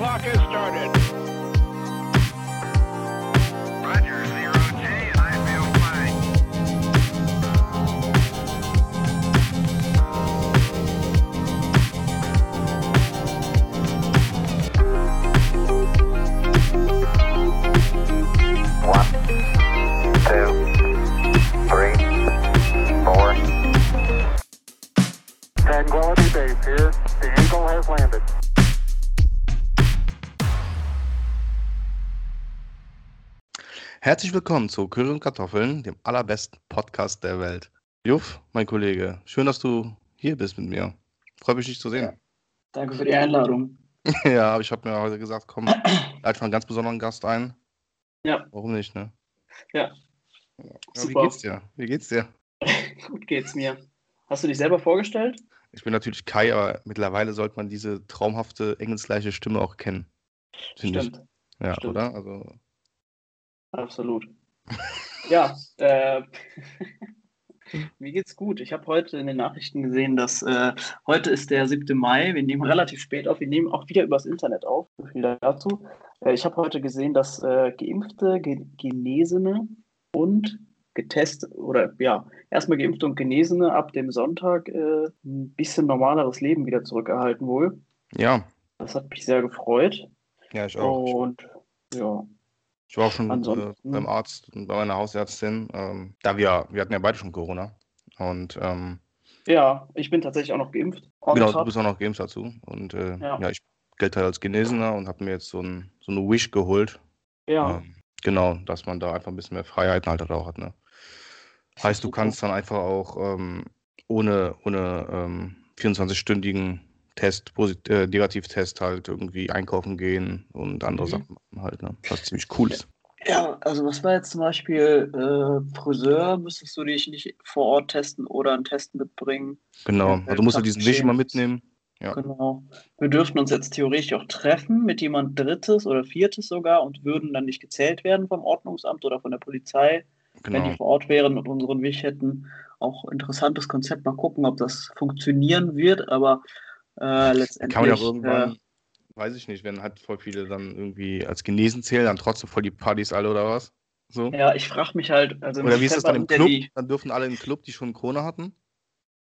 clock has started. Herzlich willkommen zu Curry und Kartoffeln, dem allerbesten Podcast der Welt. Juff, mein Kollege, schön, dass du hier bist mit mir. Freue mich, dich zu sehen. Danke für die Einladung. Ja, aber ich habe mir heute gesagt, komm, lade mal einen ganz besonderen Gast ein. Ja. Warum nicht, ne? Ja. Ja, wie Super. geht's dir? Wie geht's dir? Gut geht's mir. Hast du dich selber vorgestellt? Ich bin natürlich Kai, aber mittlerweile sollte man diese traumhafte engelsgleiche Stimme auch kennen. Finde ich. Stimmt, Ja, stimmt. oder? Also, absolut. ja, äh, mir geht's gut. Ich habe heute in den Nachrichten gesehen, dass äh, heute ist der 7. Mai. Wir nehmen relativ spät auf. Wir nehmen auch wieder übers Internet auf. So viel dazu. Äh, ich habe heute gesehen, dass äh, Geimpfte, Ge Genesene und getestet oder ja, erstmal Geimpfte und Genesene ab dem Sonntag äh, ein bisschen normaleres Leben wieder zurückerhalten wohl. ja, Das hat mich sehr gefreut. ja, ich auch. Und ja, Ich war auch schon äh, beim Arzt bei meiner Hausärztin. Ähm, da wir, wir hatten ja beide schon Corona. Und ähm, ja, ich bin tatsächlich auch noch geimpft. Genau, du bist auch noch Games dazu. Und äh, Ja. ja. ich gelte halt als Genesener und habe mir jetzt so, ein, so eine Wish geholt. Ja, Ähm, genau, dass man da einfach ein bisschen mehr Freiheiten halt auch hat. Ne? Heißt, du kannst dann einfach auch ähm, ohne, ohne ähm, 24-stündigen Test, posit äh, Negativtest halt irgendwie einkaufen gehen und andere Mhm. Sachen machen halt, ne? Was ziemlich cool ist. ja, also was war jetzt zum Beispiel äh, Friseur? Müsstest du dich nicht vor Ort testen oder einen Test mitbringen? Genau. Also du musst ja diesen Wish immer mitnehmen. Ja. Genau. Wir dürften uns jetzt theoretisch auch treffen mit jemand Drittes oder Viertes sogar und würden dann nicht gezählt werden vom Ordnungsamt oder von der Polizei, wenn Genau. die vor Ort wären und unseren Wisch hätten. Auch interessantes Konzept. Mal gucken, ob das funktionieren wird, aber äh, letztendlich. Kann man ja auch äh, irgendwann, weiß ich nicht, wenn halt voll viele dann irgendwie als genesen zählen, dann trotzdem voll die Partys alle oder was? So? Ja, ich frage mich halt, also Oder wie ist das dann im Club? die- Dann dürfen alle im Club, die schon Corona hatten?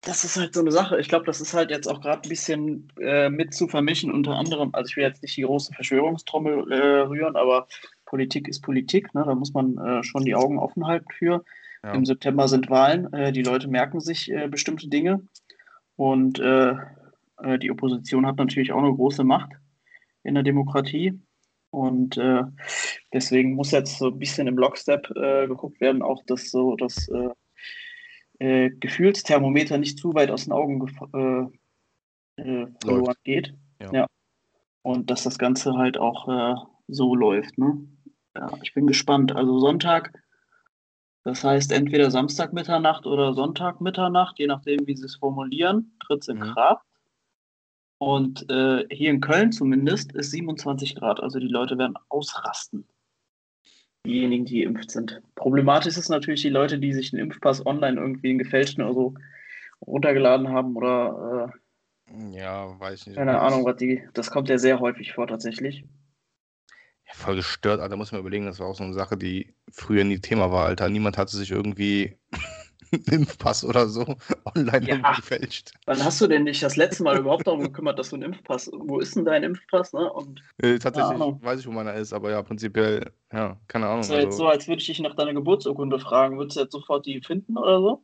Das ist halt so eine Sache. Ich glaube, das ist halt jetzt auch gerade ein bisschen äh, mit zu vermischen, unter anderem. Also ich will jetzt nicht die große Verschwörungstrommel äh, rühren, aber Politik ist Politik. Ne? Da muss man äh, schon die Augen offen halten für. Ja. Im September sind Wahlen. Äh, die Leute merken sich äh, bestimmte Dinge. Und äh, die Opposition hat natürlich auch eine große Macht in der Demokratie. Und äh, deswegen muss jetzt so ein bisschen im Lockstep äh, geguckt werden, auch dass so das äh, äh, Gefühlsthermometer nicht zu weit aus den Augen verloren geht. Ja. Und dass das Ganze halt auch so läuft. Ne? Ja, ich bin gespannt. Also Sonntag, das heißt entweder Samstag Mitternacht oder Sonntag Mitternacht, je nachdem, wie sie es formulieren, tritt es in Mhm. Kraft. Und äh, hier in Köln zumindest ist 27 Grad. Also die Leute werden ausrasten. Diejenigen, die geimpft sind. Problematisch ist natürlich die Leute, die sich einen Impfpass online irgendwie einen gefälschten oder so runtergeladen haben oder Ja, weiß äh, nicht. keine Ahnung, was die. Das kommt ja sehr häufig vor tatsächlich. Ja, voll gestört, Alter. Muss man überlegen, das war auch so eine Sache, die früher nie Thema war, Alter. Niemand hatte sich irgendwie Impfpass oder so online Ja. gefälscht. Wann hast du denn dich das letzte Mal überhaupt darum gekümmert, dass du einen Impfpass? Wo ist denn dein Impfpass? Ne? Und Äh, tatsächlich Ahnung. weiß ich, wo meiner ist, aber ja, prinzipiell, ja, keine Ahnung. ist ja jetzt so, Also, als würde ich dich nach deiner Geburtsurkunde fragen. Würdest du jetzt sofort die finden oder so?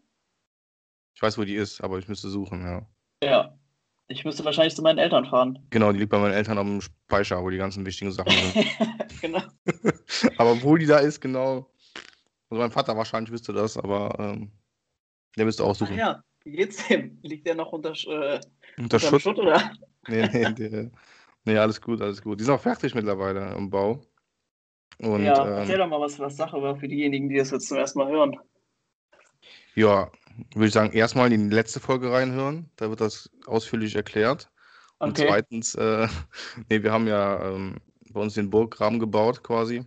ich weiß, wo die ist, aber ich müsste suchen, ja. Ja. Ich müsste wahrscheinlich zu meinen Eltern fahren. Genau, die liegt bei meinen Eltern am Speicher, wo die ganzen wichtigen Sachen sind. genau. aber wo die da ist, genau. Also mein Vater wahrscheinlich wüsste das, aber ähm, der müsste auch suchen. ja, wie geht's dem? Liegt der noch unter, äh, Unter Schutt? Schutt oder? Nee, nee, der, nee, alles gut, alles gut. Die sind auch fertig mittlerweile im Bau. Und ja, ähm, erzähl doch mal, was, was Sache war für diejenigen, die das jetzt zum ersten Mal hören. ja, würde ich sagen, erstmal in die letzte Folge reinhören. Da wird das ausführlich erklärt. Und Okay. zweitens, äh, nee, wir haben ja ähm, bei uns den Burggraben gebaut quasi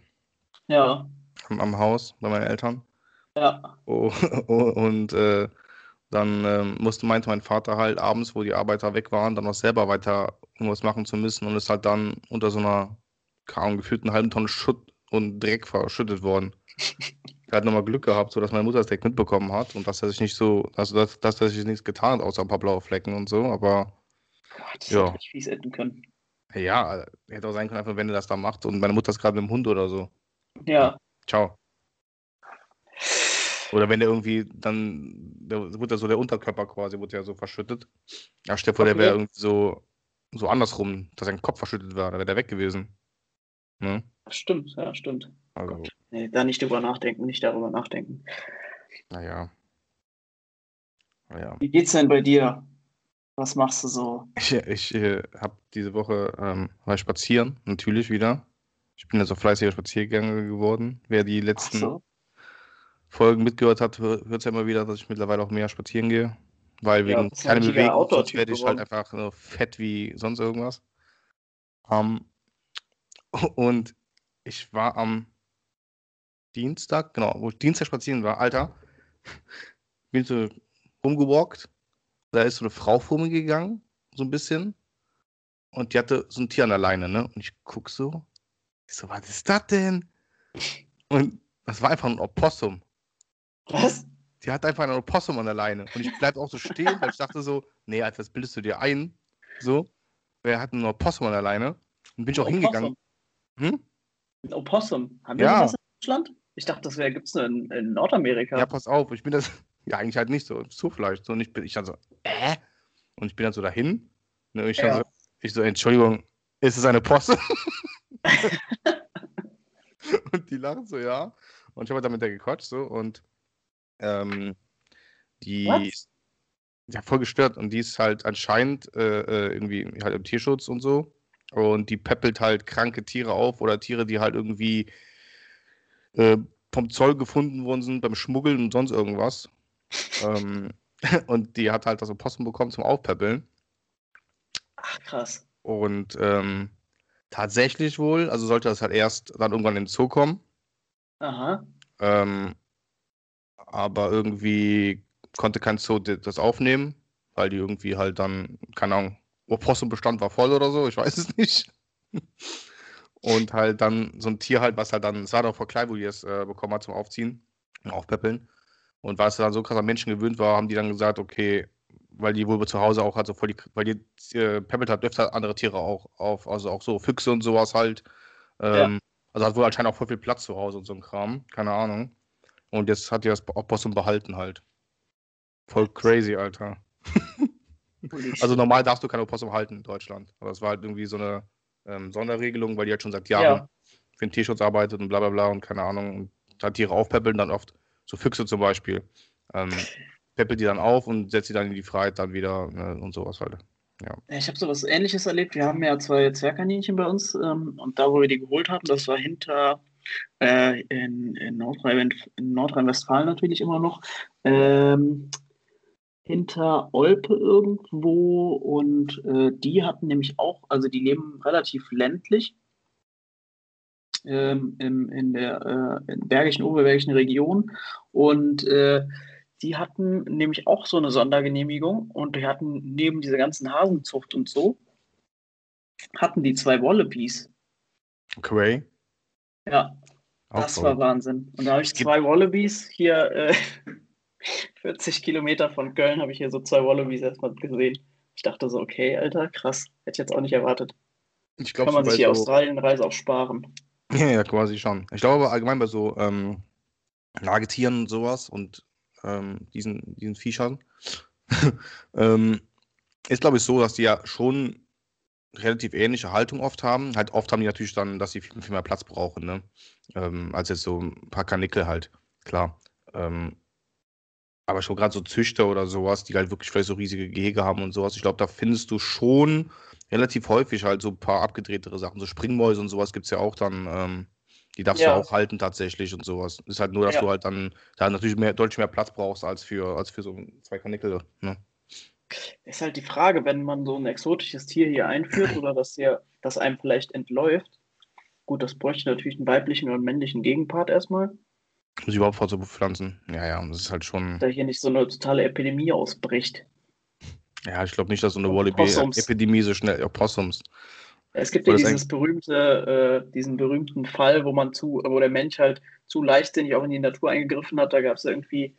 Ja, am, am Haus bei meinen Eltern. Ja. Und äh, Dann ähm, musste, meinte mein Vater halt abends, wo die Arbeiter weg waren, dann noch selber weiter irgendwas machen zu müssen und ist halt dann unter so einer, Ahnung, gefühlten halben Tonne Schutt und Dreck verschüttet worden. Er hat nochmal Glück gehabt, so dass meine Mutter das direkt mitbekommen hat und dass er sich nicht so, also dass, dass er sich nichts getan hat, außer ein paar blaue Flecken und so, aber Gott, das Ja. hätte richtig fies enden können. ja, hätte auch sein können, einfach wenn er das da macht und meine Mutter ist gerade mit dem Hund oder so. Ja, Ciao. Oder wenn der irgendwie dann, da wird ja so der Unterkörper quasi, wird ja so verschüttet. Ja, stell dir vor, der Okay. wäre irgendwie so, so andersrum, dass sein Kopf verschüttet wäre, dann wäre der weg gewesen. Ne? stimmt, ja, stimmt. Also, Nee, da nicht drüber nachdenken, nicht darüber nachdenken. naja. Naja. Wie geht's denn bei dir? Was machst du so? Ich, ich äh, habe diese Woche ähm, war spazieren, natürlich wieder. Ich bin ja so fleißiger Spaziergänger geworden. Wer die Ach letzten so. Folgen mitgehört hat, hört es ja immer wieder, dass ich mittlerweile auch mehr spazieren gehe. Weil Ja, wegen ein keine Bewegung, werde ich halt geworden. einfach nur fett wie sonst irgendwas. Ähm, und ich war am Dienstag, genau, wo ich Dienstag spazieren war, Alter, bin so rumgewalkt. Da ist so eine Frau vor mir gegangen, so ein bisschen. Und die hatte so ein Tier an der Leine, ne? Und ich guck so. Ich so, was ist das denn? Und das war einfach ein Opossum. Was? Die hat einfach einen Opossum an der Leine. Und ich bleib auch so stehen, weil ich dachte so, nee, Alter, das bildest du dir ein. So. Wer hat einen Opossum an der Leine? Und bin ich auch Ein hingegangen. Hm? Ein Opossum. Haben wir Ja. sowas in Deutschland? Ich dachte, das gibt es nur in, in Nordamerika. Ja, pass auf. Ich bin das, ja, eigentlich halt nicht so. So vielleicht. So, und ich bin, ich dann so, äh? Und ich bin dann so dahin. Ne, und ich, Ja. so, ich so, Entschuldigung, ist es eine Posse? und die lachen so, ja. Und ich habe dann mit der gequatscht so und ähm, die Was? ja voll gestört und die ist halt anscheinend äh, äh, irgendwie halt im Tierschutz und so und die peppelt halt kranke Tiere auf oder Tiere, die halt irgendwie äh, vom Zoll gefunden worden sind beim Schmuggeln und sonst irgendwas. ähm, und die hat halt das Opossum bekommen zum Aufpäppeln. Ach, krass. Und ähm, tatsächlich wohl, also sollte das halt erst dann irgendwann in den Zoo kommen. Aha. Ähm, aber irgendwie konnte kein Zoo das aufnehmen, weil die irgendwie halt dann, keine Ahnung, Opossenbestand war voll oder so, ich weiß es nicht. Und halt dann so ein Tier halt, was halt dann, es war doch vor klein, wo die es äh, bekommen hat zum Aufziehen Aufpäppeln. Und weil es dann so krass an Menschen gewöhnt war, haben die dann gesagt, okay, weil die wohl zu Hause auch halt so voll die, weil die äh, peppelt hat öfter andere Tiere auch auf, also auch so Füchse und sowas halt. Ähm, Also hat wohl anscheinend auch voll viel Platz zu Hause und so ein Kram, keine Ahnung. Und jetzt hat die das Opossum behalten halt. Voll crazy, Alter. Also normal darfst du kein Opossum halten in Deutschland. Aber es war halt irgendwie so eine ähm, Sonderregelung, weil die halt schon seit Jahren Ja. für den Tierschutz arbeitet und bla bla bla und keine Ahnung. Und da Tiere aufpäppeln dann oft, so Füchse zum Beispiel, ähm, peppelt die dann auf und setzt sie dann in die Freiheit dann wieder ne, und sowas halt. Ja, Ich habe sowas ähnliches erlebt. Wir haben ja zwei Zwergkaninchen bei uns ähm, und da, wo wir die geholt haben, das war hinter äh, in, in Nordrhein- in Nordrhein-Westfalen natürlich immer noch. Ähm, hinter Olpe irgendwo und äh, die hatten nämlich auch, also die leben relativ ländlich ähm, im, in der äh, in bergischen, oberbergischen Region und äh, die hatten nämlich auch so eine Sondergenehmigung und die hatten neben dieser ganzen Hasenzucht und so, hatten die zwei Wallabies. Cray. Ja, Auch das toll. war Wahnsinn. Und da habe ich zwei Wallabies hier, äh, 40 Kilometer von Köln, habe ich hier so zwei Wallabies erstmal gesehen. Ich dachte so, okay, Alter, krass. Hätte ich jetzt auch nicht erwartet. Ich Kann glaube, man so sich die so, Australienreise auch sparen. Ja, ja, quasi schon. Ich glaube aber allgemein bei so ähm, Nagetieren und sowas und ähm, diesen, diesen Viechern ähm, ist, glaube ich, so, dass die ja schon relativ ähnliche Haltung oft haben. Halt oft haben die natürlich dann, dass sie viel, viel mehr Platz brauchen, ne? Ähm, als jetzt so ein paar Kanickel halt, klar. Ähm, aber schon gerade so Züchter oder sowas, die halt wirklich vielleicht so riesige Gehege haben und sowas, ich glaube, da findest du schon relativ häufig halt so ein paar abgedrehtere Sachen. So Springmäuse und sowas gibt es ja auch dann, ähm, die darfst Ja. du auch halten tatsächlich und sowas. Ist halt nur, dass Ja. du halt dann da natürlich mehr, deutlich mehr Platz brauchst als für, als für so zwei Kanickel. Ne? Ist halt die Frage, wenn man so ein exotisches Tier hier einführt oder dass hier, das einem vielleicht entläuft. Gut, das bräuchte natürlich einen weiblichen oder einen männlichen Gegenpart erstmal. Um sie überhaupt fortzupflanzen. Ja, ja, und das ist halt schon. Da hier nicht so eine totale Epidemie ausbricht. Ja, ich glaube nicht, dass so eine. Wallaby-Epidemie so schnell. Ja, Possums. Es gibt ja dieses berühmte, äh, diesen berühmten Fall, wo man zu, wo der Mensch halt zu leichtsinnig auch in die Natur eingegriffen hat. Da gab es irgendwie,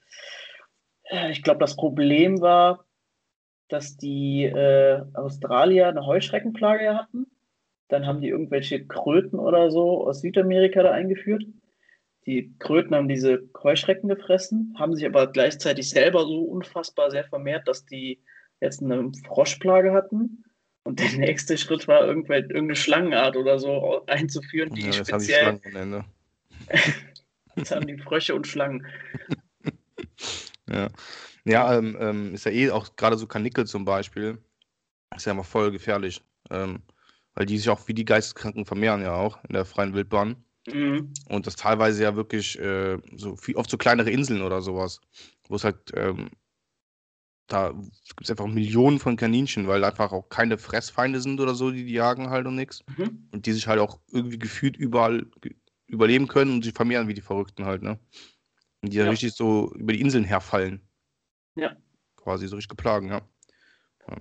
äh, ich glaube, das Problem war, dass die äh, Australier eine Heuschreckenplage hatten. Dann haben die irgendwelche Kröten oder so aus Südamerika da eingeführt. Die Kröten haben diese Heuschrecken gefressen, haben sich aber gleichzeitig selber so unfassbar sehr vermehrt, dass die jetzt eine Froschplage hatten. Und der nächste Schritt war irgendeine Schlangenart oder so einzuführen, die Ja, das haben die speziell Schlangen das haben die Frösche und Schlangen. Ja, ja ähm, ähm, ist ja eh auch gerade so Kanickel zum Beispiel. Ist ja immer voll gefährlich. Ähm, weil die sich auch wie die Geisteskranken vermehren ja auch in der freien Wildbahn. Mhm. Und das teilweise ja wirklich äh, so viel, oft so kleinere Inseln oder sowas, wo es halt, ähm, da gibt es einfach Millionen von Kaninchen, weil einfach auch keine Fressfeinde sind oder so, die die jagen halt und nix. Mhm. Und die sich halt auch irgendwie gefühlt überall überleben können und sich vermehren wie die Verrückten halt, ne? Und die Ja. richtig so über die Inseln herfallen. Ja. Quasi so richtig plagen, ja. ja.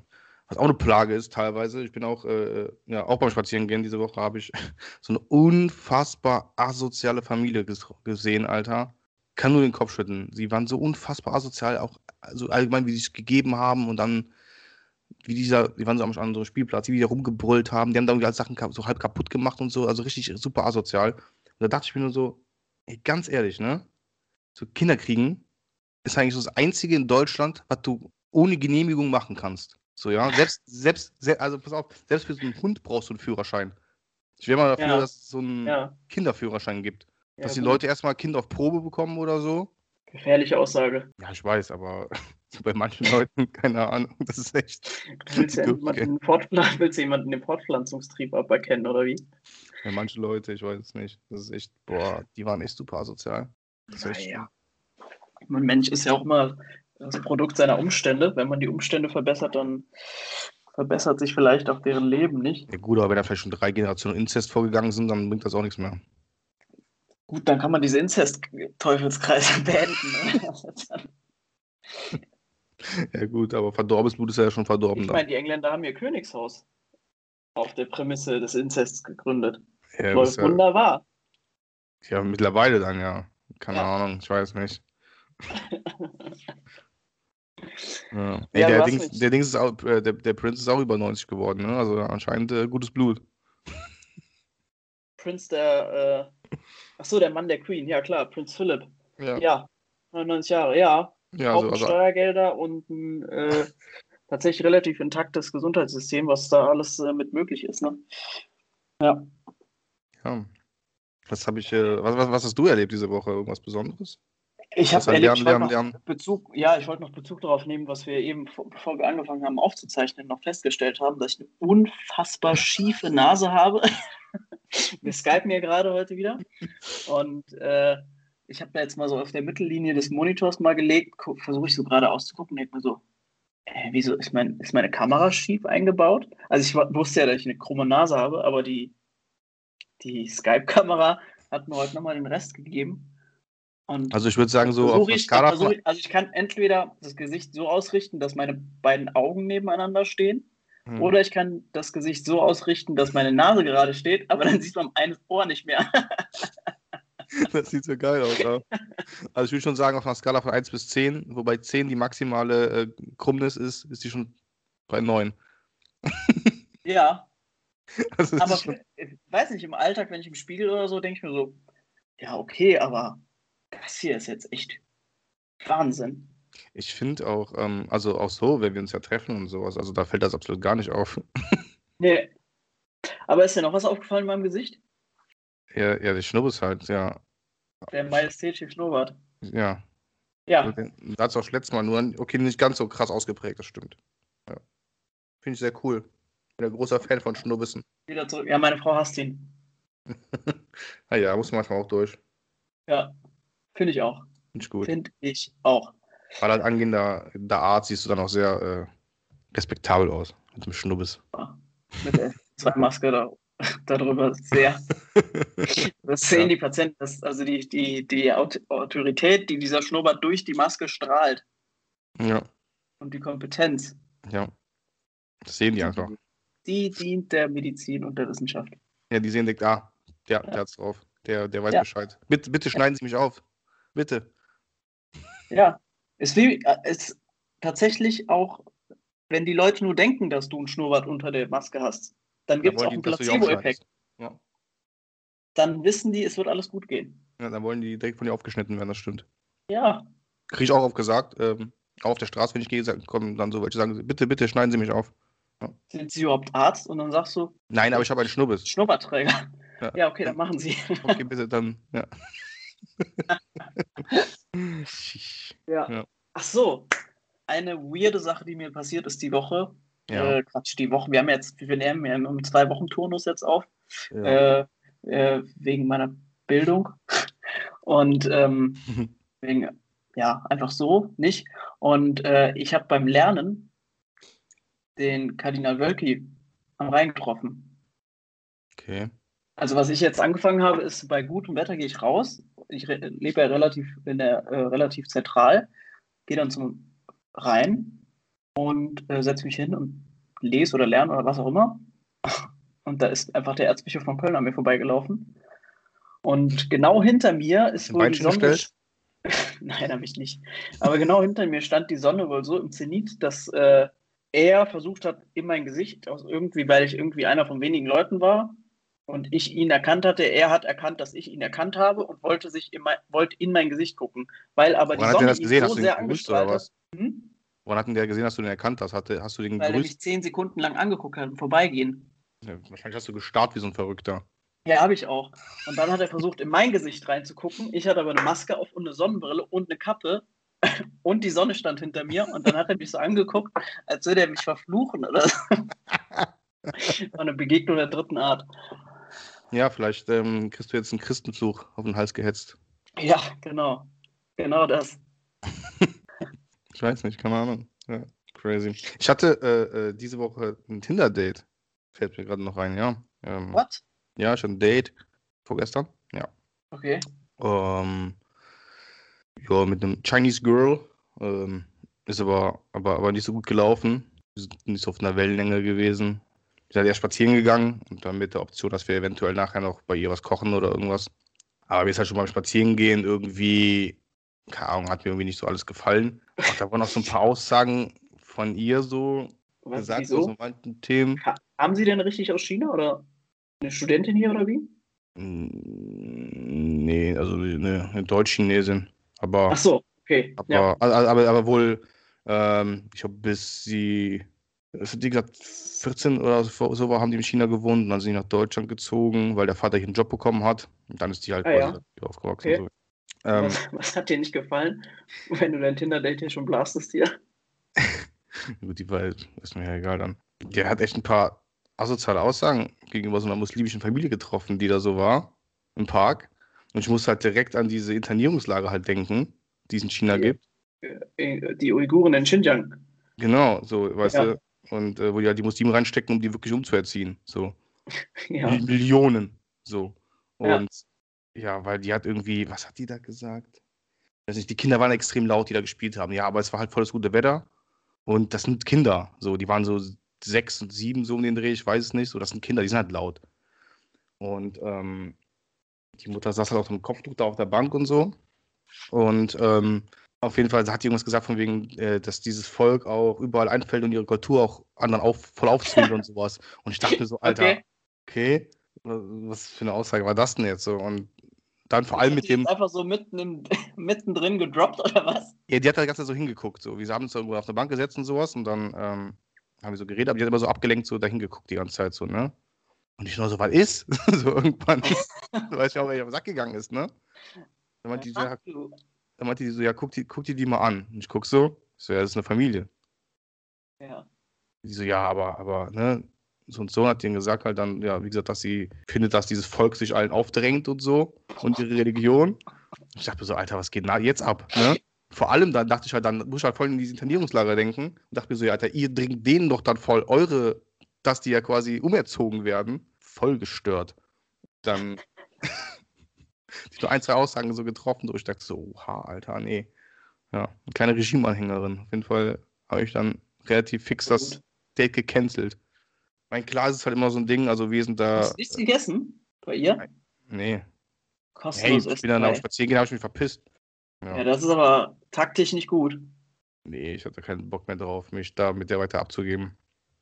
Was auch eine Plage ist teilweise, ich bin auch, äh, ja, auch beim Spazierengehen diese Woche habe ich so eine unfassbar asoziale Familie ges gesehen, Alter. Kann nur den Kopf schütteln. Sie waren so unfassbar asozial, auch also allgemein, wie sie sich gegeben haben und dann, wie dieser, die waren so am, an so einem Spielplatz, wie die da rumgebrüllt haben, die haben da irgendwie alle Sachen so halb kaputt gemacht und so, also richtig super asozial. Und da dachte ich mir nur so, ey, ganz ehrlich, ne? So Kinder kriegen ist eigentlich so das Einzige in Deutschland, was du ohne Genehmigung machen kannst. So, ja, selbst, selbst, se- also pass auf, selbst für so einen Hund brauchst du einen Führerschein. Ich wäre mal dafür, Ja. dass es so einen Ja. Kinderführerschein gibt. ja Dass die gut. Leute erstmal Kind auf Probe bekommen oder so. Gefährliche Aussage. Ja, ich weiß, aber bei manchen Leuten, keine Ahnung, das ist echt. Willst du, jemanden, Fortpflanz- willst du jemanden den Fortpflanzungstrieb aberkennen, oder wie? Ja, manche Leute, ich weiß es nicht. Das ist echt, boah, die waren echt super asozial. Das ist echt, Naja. Ein Mensch ist ja auch immer das Produkt seiner Umstände. Wenn man die Umstände verbessert, dann verbessert sich vielleicht auch deren Leben nicht. Ja, gut, aber wenn da vielleicht schon drei Generationen Inzest vorgegangen sind, dann bringt das auch nichts mehr. Gut, dann kann man diese Inzest-Teufelskreise beenden. ne? Ja, gut, aber verdorbenes Blut ist ja schon verdorben. ich meine, die Engländer haben ihr Königshaus auf der Prämisse des Inzests gegründet. ja, Läuft ja, wunderbar. ja, mittlerweile dann, ja. Keine Ja. Ahnung, ich weiß nicht. Ja. Ja, Ey, du der, Dings, der Dings ist auch, äh, der, der Prinz ist auch über 90 geworden, ne? Also anscheinend äh, gutes Blut. Prinz der, äh, ach so, der Mann der Queen, ja klar, Prinz Philipp. Ja, Ja, 99 Jahre, ja. ja also, also, Steuergelder und ein äh, tatsächlich relativ intaktes Gesundheitssystem, was da alles äh, mit möglich ist. Ne? Ja. ja. Was habe ich, äh, was, was, was hast du erlebt diese Woche? Irgendwas Besonderes? Ich habe an erlebt, Lernen, Lernen, noch? Bezug, ja, ich wollte noch Bezug darauf nehmen, was wir eben, vor- bevor wir angefangen haben aufzuzeichnen, noch festgestellt haben, dass ich eine unfassbar schiefe Nase habe. wir skypen mir gerade heute wieder. Und äh, ich habe da jetzt mal so auf der Mittellinie des Monitors mal gelegt, versuche ich so gerade auszugucken, denke mir so, äh, wieso ist, mein, ist meine Kamera schief eingebaut? Also ich wusste ja, dass ich eine krumme Nase habe, aber die, die Skype-Kamera hat mir heute nochmal den Rest gegeben. Und Also ich würde sagen, so auf ich, Skala versuch von, ich, also ich kann entweder das Gesicht so ausrichten, dass meine beiden Augen nebeneinander stehen, Hm. oder ich kann das Gesicht so ausrichten, dass meine Nase gerade steht, aber dann sieht man eines Ohr nicht mehr. Das sieht so geil aus, ja. Also ich würde schon sagen, auf einer Skala von 1 bis 10, wobei 10 die maximale äh, Krummnis ist, ist die schon bei 9. ja, Also aber schon, ich weiß nicht, im Alltag, wenn ich im Spiegel oder so, denke ich mir so, ja, okay, aber das hier ist jetzt echt Wahnsinn. ich finde auch, ähm, also auch so, wenn wir uns ja treffen und sowas, also da fällt das absolut gar nicht auf. Nee. Aber ist dir noch was aufgefallen in meinem Gesicht? Ja, ja, der Schnubbis halt, ja. Der majestätische Schnurrbart. Ja. Ja, Da hat es auch letztes Mal nur, okay, nicht ganz so krass ausgeprägt, das stimmt. Ja. Finde ich sehr cool. Bin ein großer Fan von Schnubbissen. wieder zurück. Ja, meine Frau hasst ihn. Naja, muss manchmal auch durch. Ja, finde ich auch. Finde ich gut. Finde ich auch. Weil als angehender der Arzt siehst du dann auch sehr äh, respektabel aus mit dem Schnubbis. Mit der zwei Maske da darüber sehr. Das sehen Ja. die Patienten, das, also die, die, die Aut- Autorität, die dieser Schnurrbart durch die Maske strahlt Ja, und die Kompetenz, ja. Das sehen die einfach. die dient der Medizin und der Wissenschaft. Ja, die sehen direkt, ah, der, Ja. der hat's drauf. Der, der weiß. Bescheid. Bitte, bitte schneiden Sie mich auf. Bitte. Ja, es wie, äh, es tatsächlich auch, wenn die Leute nur denken, dass du einen Schnurrbart unter der Maske hast, dann gibt es auch einen Placebo-Effekt. Ja. Dann wissen die, es wird alles gut gehen. ja, dann wollen die direkt von dir aufgeschnitten werden, das stimmt. Ja, Kriege ich auch oft gesagt, ähm, auch auf der Straße, wenn ich gehe, kommen dann so welche, sagen sie, bitte, bitte schneiden Sie mich auf. sind sie überhaupt Arzt? Und dann sagst du, Nein, aber ich habe einen Schnubbis. Schnurrbartträger. Ja. Ja, okay, dann machen sie. Okay, bitte, dann, ja. Ja. Ja. Ach so, eine weirde Sache, die mir passiert ist die Woche. ja. Äh, Quatsch, die Woche. Wir haben jetzt, wir nehmen wir haben zwei Wochen Turnus jetzt auf, ja. äh, äh, wegen meiner Bildung. Und ähm, wegen, ja, einfach so, nicht. Und äh, ich habe beim Lernen den Kardinal Wölki am Rhein getroffen. Okay. Also was ich jetzt angefangen habe, ist bei gutem Wetter gehe ich raus. Ich lebe ja relativ in der äh, relativ zentral, gehe dann zum Rhein und äh, setze mich hin und lese oder lerne oder was auch immer. Und da ist einfach der Erzbischof von Köln an mir vorbeigelaufen. Und genau hinter mir ist wohl die Sonne. Nein, habe ich nicht. Aber genau hinter mir stand die Sonne wohl so im Zenit, dass äh, er versucht hat, in mein Gesicht, aus irgendwie, weil ich irgendwie einer von wenigen Leuten war und ich ihn erkannt hatte, er hat erkannt, dass ich ihn erkannt habe und wollte sich in mein, wollte in mein Gesicht gucken. Weil aber die Woran hat der Sonne das ihn gesehen? so Hast du sehr angestrahlt hat. Hm? Woran hat denn der gesehen, dass du den erkannt hast? Hatte, hast du den Weil er gegrüßt? mich zehn Sekunden lang angeguckt hat und vorbeigehen. Ja, wahrscheinlich hast du gestarrt wie so ein Verrückter. Ja, habe ich auch. Und dann hat er versucht, in mein Gesicht reinzugucken. Ich hatte aber eine Maske auf und eine Sonnenbrille und eine Kappe. Und die Sonne stand hinter mir. Und dann hat er mich so angeguckt, als würde er mich verfluchen oder so. War eine Begegnung der dritten Art. Ja, vielleicht ähm, kriegst du jetzt einen Christenfluch auf den Hals gehetzt. Ja, genau. Genau das. Ich weiß nicht, keine Ahnung. Ja, crazy. Ich hatte äh, äh, diese Woche ein Tinder-Date. Fällt mir gerade noch rein, ja. Ähm, What? ja, hatte ein Date. Vorgestern? Ja. Okay. Ähm, ja, mit einem Chinese Girl. Ähm, ist aber, aber, aber nicht so gut gelaufen. Wir sind nicht so auf einer Wellenlänge gewesen. Wir sind erst spazieren gegangen und dann mit der Option, dass wir eventuell nachher noch bei ihr was kochen oder irgendwas. Aber mir ist halt schon beim Spazierengehen irgendwie, keine Ahnung, hat mir irgendwie nicht so alles gefallen. Auch da waren noch so ein paar Aussagen von ihr so Was, gesagt, wieso? so manchen Themen. Ha haben Sie denn richtig aus China oder eine Studentin hier oder wie? Nee, also eine, eine Deutsch-Chinesin. Aber Ach so, okay. Aber, ja. aber, aber, aber wohl, ähm, ich glaube, bis sie, wie gesagt, 14 oder so war, haben die in China gewohnt und dann sind die nach Deutschland gezogen, weil der Vater hier einen Job bekommen hat. Und dann ist die halt Ah, quasi ja. aufgewachsen. Okay. So. Ähm, was, was hat dir nicht gefallen, wenn du dein Tinder-Date hier schon blastest hier? gut, die war, ist mir ja egal dann. Der hat echt ein paar asoziale Aussagen gegenüber so einer muslimischen Familie getroffen, die da so war, im Park. Und ich musste halt direkt an diese Internierungslager halt denken, die es in China Ja. gibt. Äh, Die Uiguren in Xinjiang. Genau, so, weißt Ja. du. Und äh, wo die halt die Muslime reinstecken, um die wirklich umzuerziehen. So. Ja. Mil- Millionen. So. Ja. Und ja. weil die hat irgendwie, was hat die da gesagt? Weiß nicht, die Kinder waren extrem laut, die da gespielt haben. Ja, aber es war halt volles gute Wetter. Und das sind Kinder. So, die waren so sechs und sieben, so um den Dreh, ich weiß es nicht. So, das sind Kinder, die sind halt laut. Und ähm, die Mutter saß halt auf dem Kopftuch da auf der Bank und so. Und ähm, auf jeden Fall hat die irgendwas gesagt von wegen, äh, dass dieses Volk auch überall einfällt und ihre Kultur auch anderen auf, voll aufzwingt und sowas. Und ich dachte mir so, Alter, Okay. okay, was für eine Aussage war das denn jetzt so? Und dann vor allem mit dem, einfach so mitten im, mittendrin gedroppt oder was? ja, die hat da die ganze Zeit so hingeguckt, so. Wir haben uns irgendwo auf der Bank gesetzt und sowas und dann ähm, haben wir so geredet, aber die hat immer so abgelenkt, so dahin geguckt die ganze Zeit, so, ne? Und ich nur so, was ist? so irgendwann, du weißt ja auch, wer auf den Sack gegangen ist, ne? Dann meinte die, so, Ach, du. Dann meinte die so, ja, guck die, guck die die mal an. Und ich guck so, ich so, ja, das ist eine Familie. Ja. Die so, ja, aber, aber, ne? So und so hat denen gesagt halt dann, ja, wie gesagt, dass sie findet, dass dieses Volk sich allen aufdrängt und so und ihre Religion. Ich dachte mir so, Alter, was geht da jetzt ab, ne? Vor allem dann dachte ich halt, dann muss ich halt voll in diese Internierungslager denken und dachte mir so, ja, Alter, ihr dringt denen doch dann voll eure, dass die ja quasi umerzogen werden, voll gestört. Dann die nur ein, zwei Aussagen so getroffen, wo ich dachte so, oha, Alter, nee. Ja, eine kleine Regimeanhängerin. Auf jeden Fall habe ich dann relativ fix das Gut. Date gecancelt. Mein klar ist halt immer so ein Ding, also wir sind da. Hast du nichts gegessen bei ihr? Nein. Nee. Hey, Kostenlos ich essen. bin dann auf bei- Spazieren gehen, habe ich mich verpisst. Ja. Ja, das ist aber taktisch nicht gut. Nee, ich hatte keinen Bock mehr drauf, mich da mit der weiter abzugeben.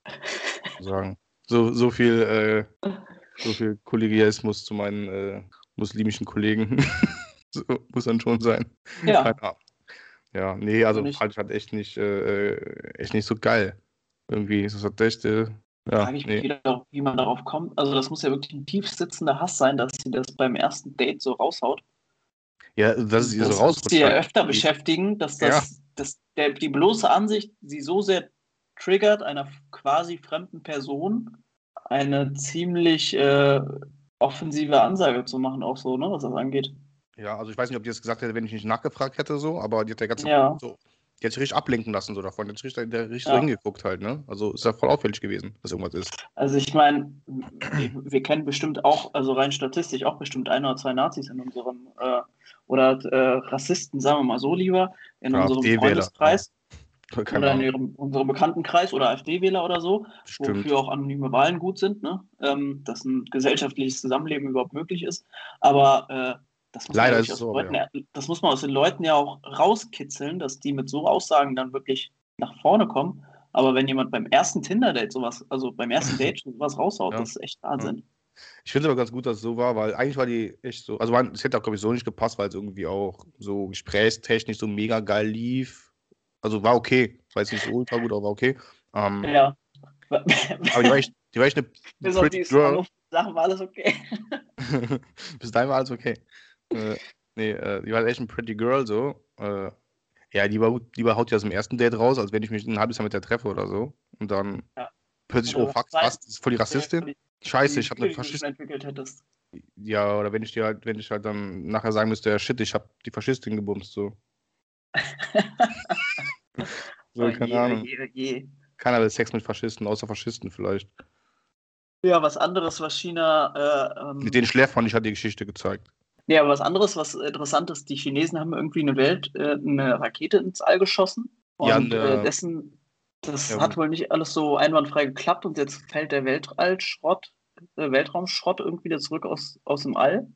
Sagen. So, so viel, äh, so viel Kollegialismus zu meinen äh, muslimischen Kollegen. so, muss dann schon sein. Ja, Ahnung. Ja, nee, also nicht. fand ich halt echt nicht, äh, echt nicht so geil. Irgendwie ist das halt echt, äh, ja, frage ich mich nee. wieder, wie man darauf kommt. Also das muss ja wirklich ein tief sitzender Hass sein, dass sie das beim ersten Date so raushaut. Ja, dass es ihr so das rausrutscht. sie ja halt. öfter beschäftigen, dass das, dass der, die bloße Ansicht sie so sehr triggert, einer quasi fremden Person eine ziemlich äh, offensive Ansage zu machen, auch so, ne, was das angeht. Ja, also ich weiß nicht, ob die das gesagt hätte, wenn ich nicht nachgefragt hätte, so, aber die hat ja ganz Ja. so, die hat sich richtig ablenken lassen so davon. Die hat sich richtig, der richtig so Ja. hingeguckt halt, ne? Also ist ja voll auffällig gewesen, dass irgendwas ist. Also ich meine, wir, wir kennen bestimmt auch, also rein statistisch auch bestimmt ein oder zwei Nazis in unserem, äh, oder äh, Rassisten, sagen wir mal so lieber, in Ja, unserem AfD-Wähler, Freundeskreis oder in ihrem, unserem Bekanntenkreis oder AfD-Wähler oder so, Stimmt. wofür auch anonyme Wahlen gut sind, ne? ähm, dass ein gesellschaftliches Zusammenleben überhaupt möglich ist. Aber äh, das, muss man Leider ja ist es so, Leuten, ja. das muss man aus den Leuten ja auch rauskitzeln, dass die mit so Aussagen dann wirklich nach vorne kommen. Aber wenn jemand beim ersten Tinder-Date sowas, also beim ersten Date sowas raushaut, Ja. das ist echt Wahnsinn. Ich finde aber ganz gut, dass es so war, weil eigentlich war die echt so, also man, es hätte auch, glaube ich, so nicht gepasst, weil es irgendwie auch so gesprächstechnisch so mega geil lief. Also war okay. War jetzt nicht so ultra gut, aber war okay. Ähm, Ja. Aber die war echt, die war echt eine Bis auf die girl. Sachen war alles okay. Bis dahin war alles okay. äh, nee, äh, die war echt ein pretty girl so. Äh, ja, lieber, lieber haut die aus dem ersten Date raus, als wenn ich mich ein halbes Jahr mit der treffe oder so. Und dann Ja. plötzlich, Oder oh fuck, was? Das ist voll die Rassistin? Scheiße, ich habe eine Faschistin. Ja, oder wenn ich dir halt, wenn ich halt dann nachher sagen müsste, ja shit, ich habe die Faschistin gebumst, so. so, Oh keine je, Ahnung. Je, je. Keiner will Sex mit Faschisten, außer Faschisten vielleicht. Ja, was anderes, was China. Äh, ähm, Mit denen schläft man nicht, hat die Geschichte gezeigt. Ja, aber was anderes, was interessant ist, die Chinesen haben irgendwie eine Welt, äh, eine Rakete ins All geschossen. Und Ja, ne- äh, dessen, das Ja, hat wohl nicht alles so einwandfrei geklappt und jetzt fällt der Weltallschrott, äh, Weltraumschrott irgendwie wieder zurück aus, aus dem All.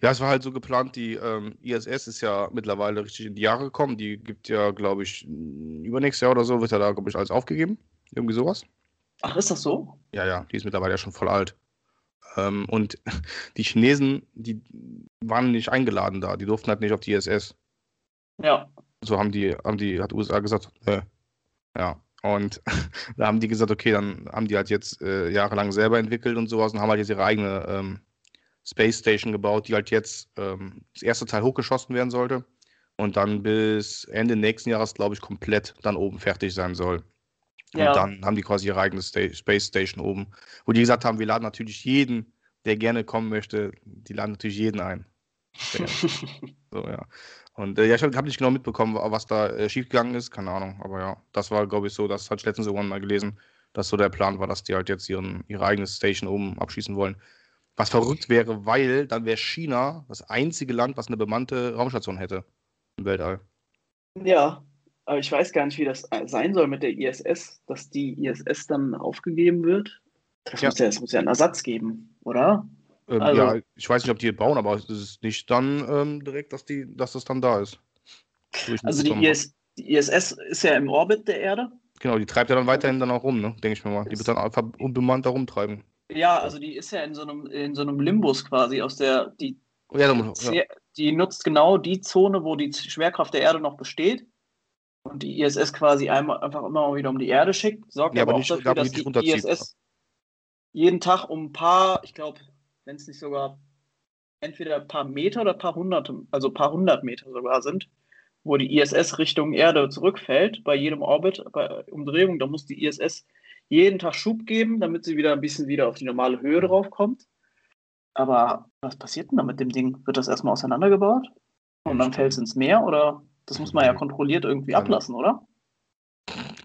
Ja, es war halt so geplant, die ähm, ISS ist ja mittlerweile richtig in die Jahre gekommen. Die gibt ja, glaube ich, übernächstes Jahr oder so, wird ja da, glaube ich, alles aufgegeben. Irgendwie sowas. Ach, ist das so? Ja, ja, die ist mittlerweile ja schon voll alt. Ähm, und die Chinesen, die waren nicht eingeladen da. Die durften halt nicht auf die ISS. Ja. So haben die, haben die, hat USA gesagt, äh, ja. Und da haben die gesagt, okay, dann haben die halt jetzt äh, jahrelang selber entwickelt und sowas und haben halt jetzt ihre eigene ähm, Space Station gebaut, die halt jetzt ähm, das erste Teil hochgeschossen werden sollte und dann bis Ende nächsten Jahres, glaube ich, komplett dann oben fertig sein soll. Und Ja. dann haben die quasi ihre eigene Sta Space Station oben, wo die gesagt haben, wir laden natürlich jeden, der gerne kommen möchte, die laden natürlich jeden ein. So, ja. Und äh, ja, ich habe hab nicht genau mitbekommen, wa- was da äh, schiefgegangen ist, keine Ahnung. Aber ja, das war, glaube ich, so, das hatte ich letztens irgendwann mal gelesen, dass so der Plan war, dass die halt jetzt ihren, ihre eigene Station oben abschießen wollen. Was verrückt wäre, weil dann wäre China das einzige Land, was eine bemannte Raumstation hätte im Weltall. Ja, aber ich weiß gar nicht, wie das sein soll mit der ISS, dass die ISS dann aufgegeben wird. Das, Ja. muss, ja, das muss ja einen Ersatz geben, oder? Ähm, Also- ja, ich weiß nicht, ob die bauen, aber es ist nicht dann ähm, direkt, dass, die, dass das dann da ist. Also die. IS, die ISS ist ja im Orbit der Erde. Genau, die treibt ja dann weiterhin dann auch rum, ne? Denke ich mir mal. Die wird dann einfach unbemannt da rumtreiben. Ja, also die ist ja in so einem, in so einem Limbus quasi, aus der die, Ja, ja. die, die nutzt genau die Zone, wo die Schwerkraft der Erde noch besteht. Und die ISS quasi einmal, einfach immer mal wieder um die Erde schickt, sorgt Ja, aber, aber auch nicht- dafür, aber dass die runterzieht. ISS jeden Tag um ein paar, ich glaube, wenn es nicht sogar entweder ein paar Meter oder ein paar hunderte, also ein paar hundert Meter sogar sind, wo die ISS Richtung Erde zurückfällt, bei jedem Orbit, bei Umdrehung, da muss die ISS jeden Tag Schub geben, damit sie wieder ein bisschen wieder auf die normale Höhe drauf kommt. Aber was passiert denn da mit dem Ding? Wird das erstmal auseinandergebaut? Und dann fällt es ins Meer? Oder das muss man ja kontrolliert irgendwie Keine- ablassen, oder?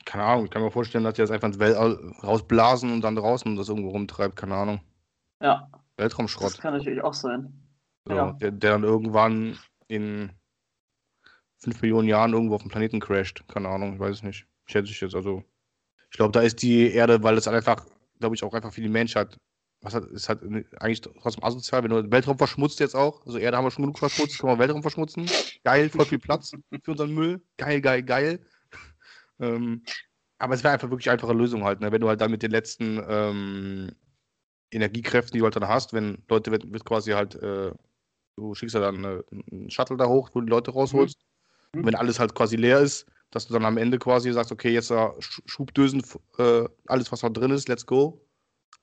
Keine Ahnung, ich kann mir vorstellen, dass die das einfach ins Weltall rausblasen und dann draußen das irgendwo rumtreibt, keine Ahnung. Ja, das Weltraumschrott. kann natürlich auch sein. So, ja. der, der dann irgendwann in 5 Millionen Jahren irgendwo auf dem Planeten crasht. Keine Ahnung, ich weiß es nicht. Schätze ich jetzt. Also, ich glaube, da ist die Erde, weil es einfach, glaube ich, auch einfach für die Menschheit, was hat, ist halt eigentlich trotzdem asozial, wenn du den Weltraum verschmutzt jetzt auch. Also Erde haben wir schon genug verschmutzt, können wir Weltraum verschmutzen. Geil, voll viel Platz für unseren Müll. Geil, geil, geil. ähm, aber es wäre einfach wirklich einfache Lösung halt, ne? wenn du halt dann mit den letzten ähm, Energiekräften, die du halt dann hast, wenn Leute wird, wird quasi halt, äh, du schickst ja dann äh, einen Shuttle da hoch, wo du die Leute rausholst. Mhm. Und wenn alles halt quasi leer ist, dass du dann am Ende quasi sagst, okay, jetzt da Sch- Schubdösen, äh, alles was noch drin ist, let's go.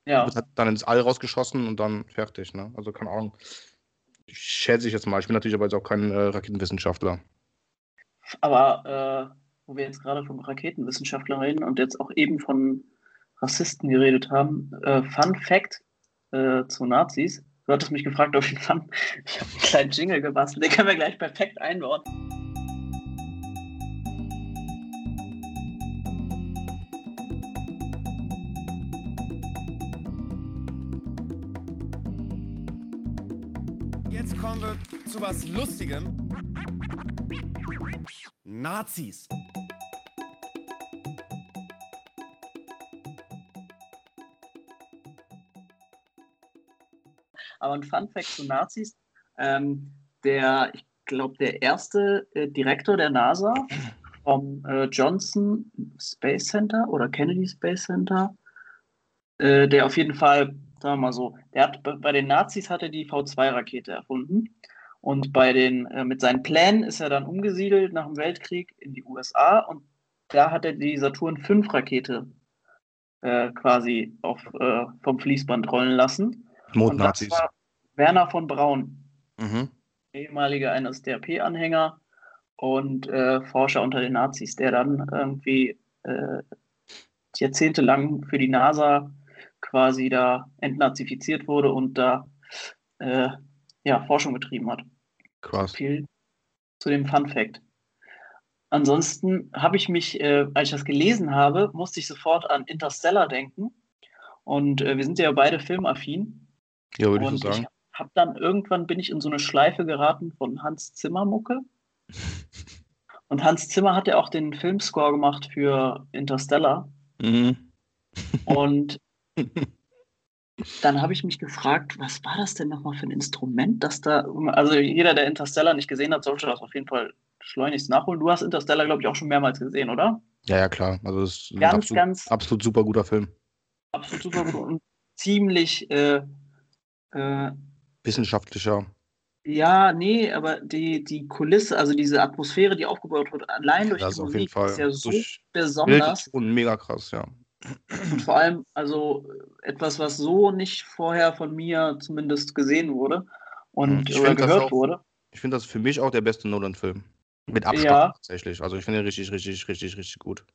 Ja, Wird halt dann ins All rausgeschossen und dann fertig, ne? Also keine Ahnung. Ich schätze ich jetzt mal. Ich bin natürlich aber jetzt auch kein äh, Raketenwissenschaftler. aber äh, wo wir jetzt gerade von Raketenwissenschaftlern reden und jetzt auch eben von Rassisten geredet haben, äh, Fun Fact äh, zu Nazis. Du hattest mich gefragt, ob ich einen Fun. Ich habe einen kleinen Jingle gebastelt, den können wir gleich perfekt einbauen. Zu was Lustigem. Nazis. Aber ein Fun Fact zu Nazis: ähm, der, ich glaube, der erste äh, Direktor der NASA vom äh, Johnson Space Center oder Kennedy Space Center, äh, der auf jeden Fall, sagen wir mal so, der hat bei den Nazis hat er die V2-Rakete erfunden. Und bei den, äh, mit seinen Plänen ist er dann umgesiedelt nach dem Weltkrieg in die USA und da hat er die Saturn V-Rakete äh, quasi auf, äh, vom Fließband rollen lassen. Und das Mondnazis. war Werner von Braun, Mhm. ehemaliger NSDAP-Anhänger und äh, Forscher unter den Nazis, der dann irgendwie äh, jahrzehntelang für die NASA quasi da entnazifiziert wurde und da äh, ja, Forschung betrieben hat. Krass. Viel zu dem Fun Fact. Ansonsten habe ich mich, äh, als ich das gelesen habe, musste ich sofort an Interstellar denken. Und äh, wir sind ja beide filmaffin. Ja, würde ich so sagen. ich habe dann irgendwann bin ich in so eine Schleife geraten von Hans Zimmer Mucke. Und Hans Zimmer hat ja auch den Filmscore gemacht für Interstellar. Mhm. Und dann habe ich mich gefragt, was war das denn nochmal für ein Instrument, das da. Also jeder, der Interstellar nicht gesehen hat, sollte das auf jeden Fall schleunigst nachholen. Du hast Interstellar, glaube ich, auch schon mehrmals gesehen, oder? Ja, ja, klar. Also es ist ein Ganz, absolut, ganz absolut super guter Film. absolut super gut und ziemlich. Äh, äh, Wissenschaftlicher. Ja, nee, aber die, die Kulisse, also diese Atmosphäre, die aufgebaut wird, allein durch Das die Musik, ist ja so Durch besonders. ist schon mega krass, ja. Und vor allem, also etwas, was so nicht vorher von mir zumindest gesehen wurde und Ich oder gehört auch- wurde. Ich finde das für mich auch der beste Nolan-Film. Mit Abstand Ja. tatsächlich. Also ich finde ihn richtig, richtig, richtig, richtig gut.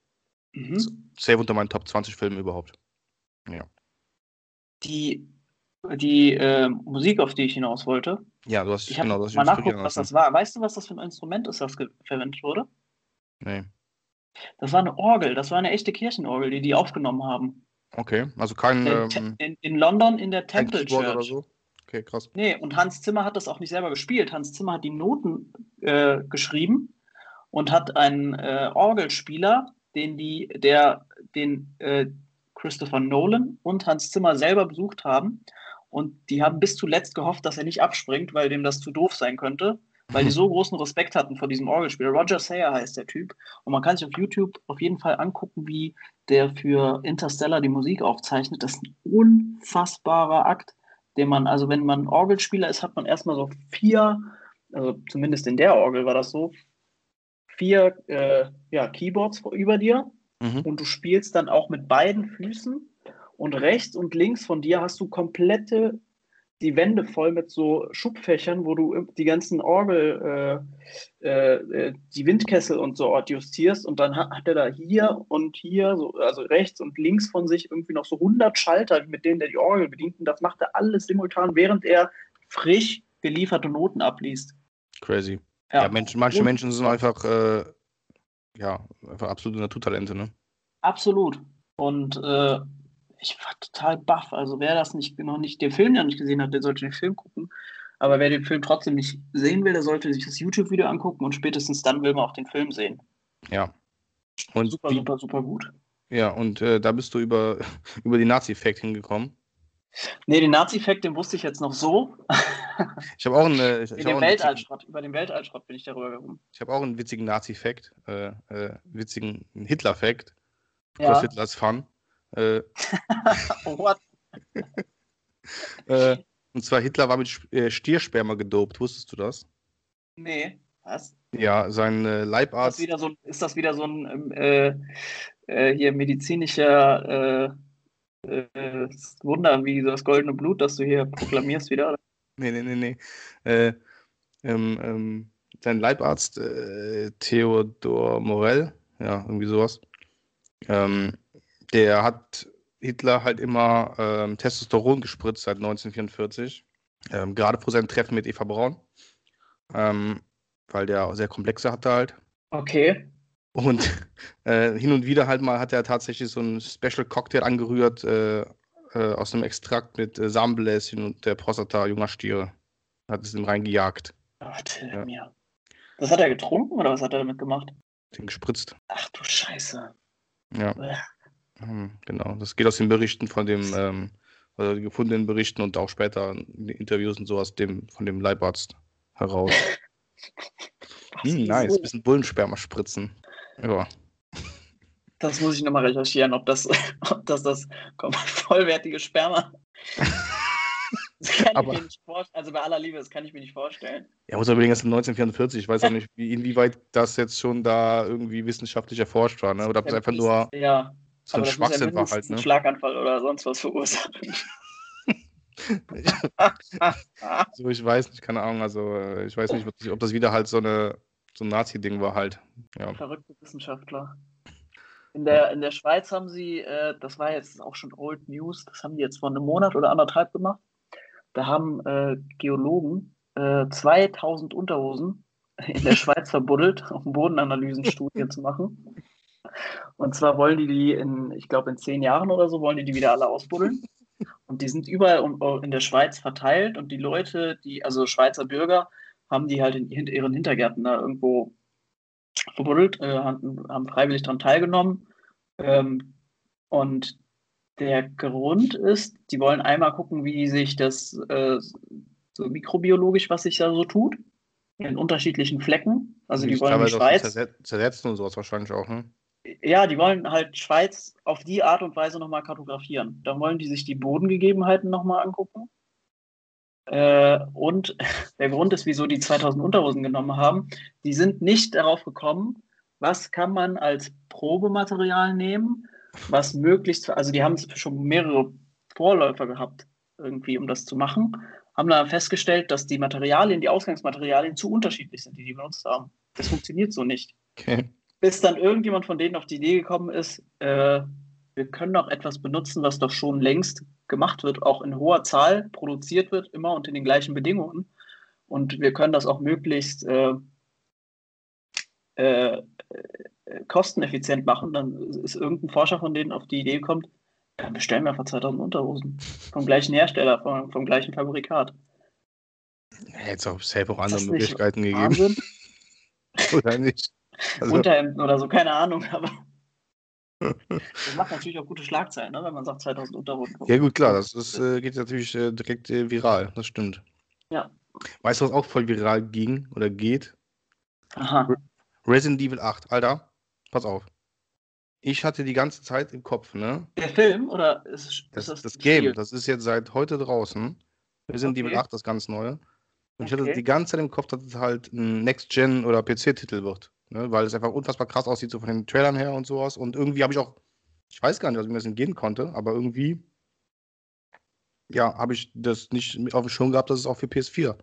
Mhm. Safe unter meinen Top 20 Filmen überhaupt. Die, die äh, Musik, auf die ich hinaus wollte, Ja, du hast ich genau das mal nachgeguckt, was das war. Weißt du, was das für ein Instrument ist, das verwendet wurde? Nee. Das war eine Orgel, das war eine echte Kirchenorgel, die die aufgenommen haben. Okay, also kein In, ähm, in, in London in der Temple Church. oder so. Okay, krass. Nee, und Hans Zimmer hat das auch nicht selber gespielt. Hans Zimmer hat die Noten äh, geschrieben und hat einen äh, Orgelspieler, den die, der den äh, Christopher Nolan und Hans Zimmer selber besucht haben. Und die haben bis zuletzt gehofft, dass er nicht abspringt, weil dem das zu doof sein könnte, weil die so großen Respekt hatten vor diesem Orgelspieler. Roger Sayer heißt der Typ. Und man kann sich auf YouTube auf jeden Fall angucken, wie der für Interstellar die Musik aufzeichnet. Das ist ein unfassbarer Akt den man, also wenn man Orgelspieler ist, hat man erstmal so vier, also zumindest in der Orgel war das so, vier äh, ja, Keyboards über dir Mhm. und du spielst dann auch mit beiden Füßen und rechts und links von dir hast du komplette die Wände voll mit so Schubfächern, wo du die ganzen Orgel, äh, äh, die Windkessel und so adjustierst und dann hat, er da hier und hier, so, also rechts und links von sich irgendwie noch so 100 Schalter, mit denen er die Orgel bedient und das macht er alles simultan, während er frisch gelieferte Noten abliest. Crazy. Ja, Menschen, manche Und- Menschen sind einfach, äh, ja, einfach absolute Naturtalente, ne? Absolut. Und äh, ich war total baff. Also wer das nicht noch nicht den Film ja nicht gesehen hat, der sollte den Film gucken. Aber wer den Film trotzdem nicht sehen will, der sollte sich das YouTube-Video angucken und spätestens dann will man auch den Film sehen. Ja. Und Super, wie, super, super gut. ja, und äh, da bist du über, über die Nazi-Fact hingekommen. Nee, den Nazi-Fact, den wusste ich jetzt noch so. Ich habe auch, einen, äh, ich, ich hab auch, Weltallschrott, über den Weltallschrott bin ich darüber gekommen. ich hab auch einen witzigen Nazi-Fact, äh, äh, witzigen Hitler-Fact. Ja. Hitlers Fun. Äh, what? äh, und zwar Hitler war mit äh, Stiersperma gedopt, wusstest du das? Nee, was? Ja, sein äh, Ist das Leibarzt. wieder so, ist das wieder so ein ähm, äh, äh, hier medizinischer äh, Wunder wie so das goldene Blut, das du hier proklamierst wieder? oder? Nee, nee, nee, nee. Äh, ähm, ähm, sein Leibarzt äh, Theodor Morell, ja, irgendwie sowas. Ähm, der hat Hitler halt immer ähm, Testosteron gespritzt seit 1944. Ähm, gerade vor seinem Treffen mit Eva Braun. Ähm, weil der sehr komplexe hatte halt. Okay. Und äh, hin und wieder halt mal hat er tatsächlich so einen Special Cocktail angerührt äh, äh, aus einem Extrakt mit äh, Samenbläschen und der Prostata junger Stiere. Hat es ihm reingejagt, Ach, Ja. mir. Das hat er getrunken oder was hat er damit gemacht? den gespritzt. Ach du Scheiße. Ja, Bäh. Hm, genau. Das geht aus den Berichten von dem, ähm, also gefundenen Berichten und auch später in den Interviews und so aus dem, von dem Leibarzt heraus. Hm, nice, bisschen Bullensperma spritzen. Ja. Das muss ich nochmal recherchieren, ob das, ob das das komplett vollwertige Sperma. Das kann Aber- ich mir nicht vorstellen. Also bei aller Liebe, das kann ich mir nicht vorstellen. Ja, muss überlegen, das ist 1944. Ich weiß auch nicht, wie, inwieweit das jetzt schon da irgendwie wissenschaftlich erforscht war, ne? Oder ob es einfach nur Ja, so ein aber Schwachsinn war halt, ne? Schlaganfall oder sonst was verursachen. So, ich weiß nicht, keine Ahnung. Also, äh, ich weiß nicht, ob das- ob das wieder halt so eine so ein Nazi-Ding war halt. Ja. Verrückte Wissenschaftler. In der, in der Schweiz haben sie, äh, das war jetzt auch schon Old News, das haben die jetzt vor einem Monat oder anderthalb gemacht. Da haben äh, Geologen äh, 2000 Unterhosen in der Schweiz verbuddelt, um Bodenanalysenstudien zu machen. Und zwar wollen die die in, ich glaube, in zehn Jahren oder so, wollen die die wieder alle ausbuddeln. Und die sind überall um- in der Schweiz verteilt und die Leute, die, also Schweizer Bürger, haben die halt in ihren Hintergärten da irgendwo verbuddelt, äh, haben, freiwillig daran teilgenommen. Ähm, und der Grund ist, die wollen einmal gucken, wie sich das äh, so mikrobiologisch, was sich da so tut, in unterschiedlichen Flecken. Also die wollen die Schweiz, zerset- zersetzen und sowas wahrscheinlich auch, ne? Ja, die wollen halt Schweiz auf die Art und Weise nochmal kartografieren. Dann wollen die sich die Bodengegebenheiten nochmal angucken. Äh, und der Grund ist, wieso die 2000 Unterhosen genommen haben, die sind nicht darauf gekommen, was kann man als Probematerial nehmen, was möglichst, also die haben schon mehrere Vorläufer gehabt, irgendwie, um das zu machen, haben dann festgestellt, dass die Materialien, die Ausgangsmaterialien zu unterschiedlich sind, die die benutzt haben. Das funktioniert so nicht Okay. Bis dann irgendjemand von denen auf die Idee gekommen ist, äh, wir können doch etwas benutzen, was doch schon längst gemacht wird, auch in hoher Zahl produziert wird, immer unter den gleichen Bedingungen. Und wir können das auch möglichst äh, äh, äh, kosteneffizient machen. Dann ist irgendein Forscher von denen auf die Idee gekommen, dann bestellen wir einfach 2000 Unterhosen vom gleichen Hersteller, vom, vom gleichen Fabrikat. Ja, jetzt auch safe auch andere Möglichkeiten gegeben, oder nicht? Also, Unterhemden oder so, keine Ahnung, aber das macht natürlich auch gute Schlagzeilen, ne, wenn man sagt 2000 Unterhosen. ja gut, klar, das ist, äh, geht natürlich äh, direkt äh, viral, das stimmt. Ja. Weißt du, was auch voll viral ging oder geht? Aha. Resident Evil 8, Alter, pass auf. Ich hatte die ganze Zeit im Kopf, ne? Der Film oder ist, ist Das, das, das, Game, Spiel? das ist jetzt seit heute draußen. Resident Okay. Evil 8, das ganz neue. Und ich hatte Okay. die ganze Zeit im Kopf, dass es halt ein Next-Gen- oder PC-Titel wird. Ne? Weil es einfach unfassbar krass aussieht, so von den Trailern her und sowas. Und irgendwie habe ich auch, ich weiß gar nicht, was mir das entgehen konnte, aber irgendwie, ja, habe ich das nicht auf dem Schirm gehabt, dass es auch für PS4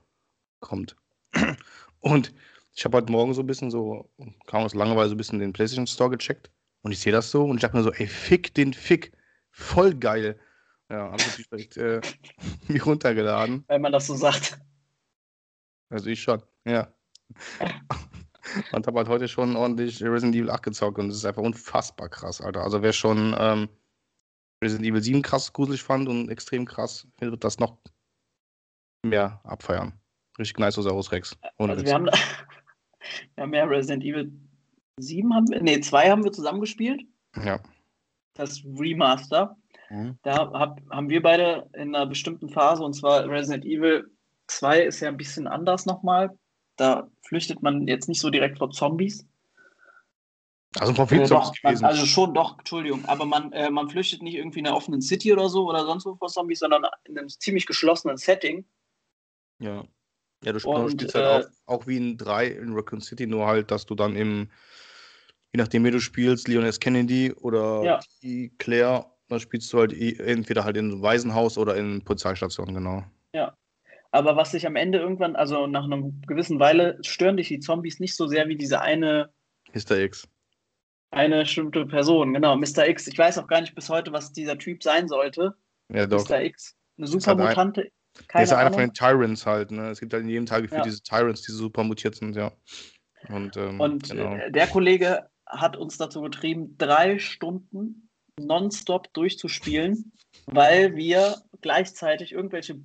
kommt. Und ich habe heute Morgen so ein bisschen so, kaum aus Langeweile so ein bisschen den PlayStation Store gecheckt. Und ich sehe das so und ich dachte mir so, ey, fick den Fick. Voll geil. Ja, habe ich direkt äh, mir runtergeladen. Wenn man das so sagt. Also ich schon, ja. Und habe halt heute schon ordentlich Resident Evil 8 gezockt und es ist einfach unfassbar krass, Alter. Also wer schon ähm, Resident Evil 7 krass gruselig fand und extrem krass, wird das noch mehr abfeiern. Richtig nice Osaurus Rex. Ohne Also wir haben, wir haben ja Resident Evil 7 haben wir, nee, 2 haben wir zusammengespielt. ja. Das Remaster. Mhm. Da hab, haben wir beide in einer bestimmten Phase, und zwar Resident Evil 2 ist ja ein bisschen anders nochmal. Da flüchtet man jetzt nicht so direkt vor Zombies. Also vom Film Äh, ist doch, man, also schon doch, Entschuldigung, aber man, äh, man flüchtet nicht irgendwie in einer offenen City oder so oder sonst wo vor Zombies, sondern in einem ziemlich geschlossenen Setting. ja. Ja, du, Und, spielst halt äh, auch, auch wie in 3 in Raccoon City, nur halt, dass du dann im, je nachdem, wie du spielst, Leon S. Kennedy oder Ja. Claire, dann spielst du halt entweder halt in einem Waisenhaus oder in Polizeistation, genau. Aber was sich am Ende irgendwann, also nach einer gewissen Weile, stören dich die Zombies nicht so sehr wie diese eine, Mr. X. eine bestimmte Person. Genau, Mr. X. Ich weiß auch gar nicht bis heute, was dieser Typ sein sollte. Ja, doch. Mr. X. Eine halt Supermutante. Der Keine ist ja einer von den Tyrants halt, ne? Es gibt halt in jedem Teil gefühlt Ja. diese Tyrants, die super mutiert sind, ja. Und, ähm, Und genau. äh, der Kollege hat uns dazu getrieben, drei Stunden nonstop durchzuspielen, weil wir gleichzeitig irgendwelche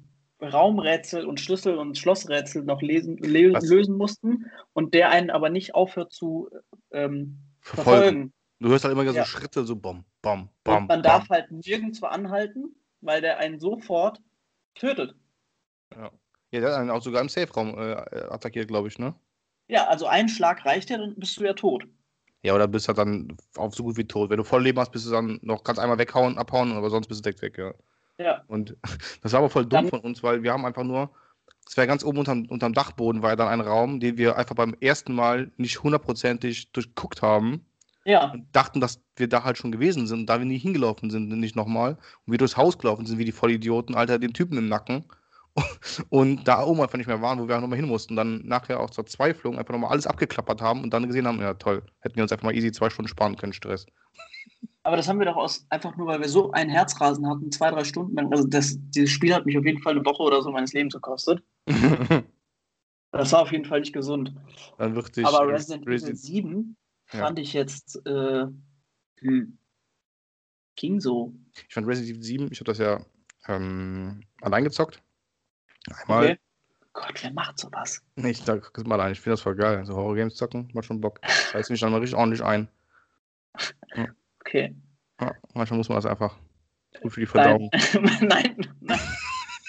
Raumrätsel und Schlüssel- und Schlossrätsel noch lesen, le Was? lösen mussten und der einen aber nicht aufhört zu ähm, Verfolgen. verfolgen. Du hörst halt immer so Ja. Schritte, so bom, bom, bom. Und man bom. darf halt nirgendwo anhalten, weil der einen sofort tötet. Ja, der hat einen auch sogar im Safe-Raum äh, attackiert, glaube ich, ne? Ja, also ein Schlag reicht ja, dann bist du ja tot. Ja, oder bist halt dann auf so gut wie tot. Wenn du voll Leben hast, bist du dann noch, kannst einmal weghauen, abhauen, aber sonst bist du direkt weg, ja. Ja, Und das war aber voll dumm Dann- von uns, weil wir haben einfach nur, es war ganz oben unterm, unterm Dachboden, war ja dann ein Raum, den wir einfach beim ersten Mal nicht hundertprozentig durchguckt haben ja, und dachten, dass wir da halt schon gewesen sind. Und da wir nie hingelaufen sind, nicht nochmal, und wir durchs Haus gelaufen sind, wie die Vollidioten, Alter, den Typen im Nacken. Und da oben einfach nicht mehr waren, wo wir auch nochmal hin mussten. Dann nachher auch zur Zweiflung einfach nochmal alles abgeklappert haben und dann gesehen haben, ja toll, hätten wir uns einfach mal easy zwei Stunden sparen können, Stress. Aber das haben wir doch aus, einfach nur, weil wir so einen Herzrasen hatten, zwei, drei Stunden lang. Also das, dieses Spiel hat mich auf jeden Fall eine Woche oder so meines Lebens gekostet. Das war auf jeden Fall nicht gesund. dann wird sich aber Resident Evil Resident- 7 Ja. fand ich jetzt, äh, hm, ging so. Ich fand Resident Evil 7, ich habe das ja ähm, allein gezockt. Einmal. Okay. Gott, wer macht sowas? Ich sag mal allein, ich finde das voll geil. So Horror-Games zocken, macht schon Bock. Scheiß mich dann mal richtig ordentlich ein. Okay. Ja, manchmal muss man das einfach. Gut für die. Verdauung. nein, nein.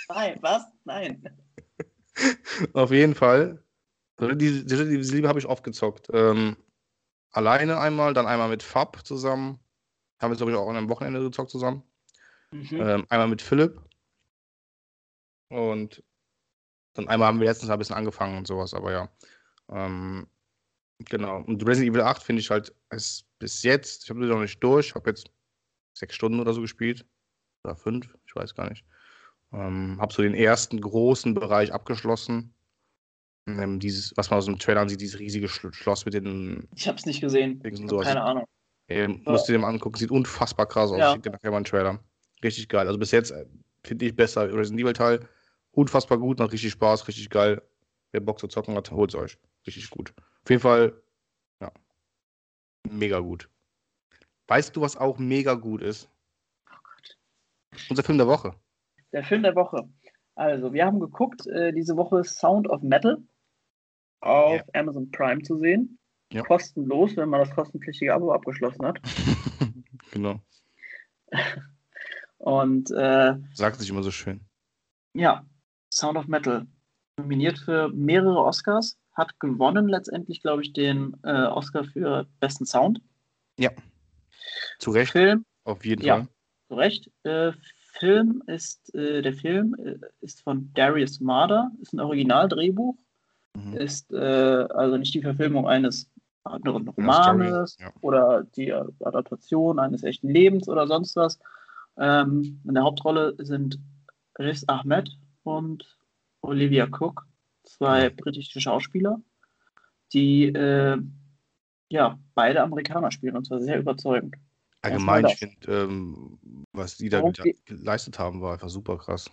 Nein, was? Nein. Auf jeden Fall. Die, die, diese Liebe habe ich oft gezockt. Ähm, alleine einmal, dann einmal mit Fab zusammen. Haben wir, glaube ich, auch an einem Wochenende gezockt zusammen. Mhm. Ähm, einmal mit Philipp. Und dann einmal haben wir letztens ein bisschen angefangen und sowas, aber ja. Ähm, genau. Und Resident Evil 8 finde ich halt, ist bis jetzt, ich habe das noch nicht durch, habe jetzt sechs Stunden oder so gespielt. Oder fünf, ich weiß gar nicht. Ähm, habe so den ersten großen Bereich abgeschlossen. Ähm, dieses, was man aus dem Trailer sieht, dieses riesige Sch Schloss mit den Ich habe es nicht gesehen. Keine Ahnung. Ey, musst du dir mal angucken, sieht unfassbar krass aus. Ja. Ich nachher mal einen Trailer. Richtig geil. Also bis jetzt äh, finde ich besser Resident Evil Teil. Unfassbar gut, macht richtig Spaß, richtig geil. Wer Bock zu zocken hat, holt's euch. Richtig gut. Auf jeden Fall. Mega gut. Weißt du, was auch mega gut ist? Oh Gott. Unser Film der Woche. Der Film der Woche. Also, wir haben geguckt, äh, diese Woche Sound of Metal auf Amazon Prime zu sehen. Ja. Kostenlos, wenn man das kostenpflichtige Abo abgeschlossen hat. genau. Und äh, Sagt sich immer so schön. ja, Sound of Metal. Nominiert für mehrere Oscars, hat gewonnen letztendlich, glaube ich, den äh, Oscar für besten Sound. Zu Recht, Film, auf jeden Ja. Fall. zu Recht. Äh, Film ist, äh, der Film äh, ist von Darius Marder, ist ein Originaldrehbuch, Mhm. ist äh, also nicht die Verfilmung eines anderen Romanes ja. oder die Adaptation eines echten Lebens oder sonst was. Ähm, in der Hauptrolle sind Riz Ahmed und Olivia Cook, zwei britische Schauspieler, die äh, ja beide Amerikaner spielen und zwar sehr überzeugend. Allgemein, ich finde, ähm, was die da geht- geleistet haben, war einfach super krass.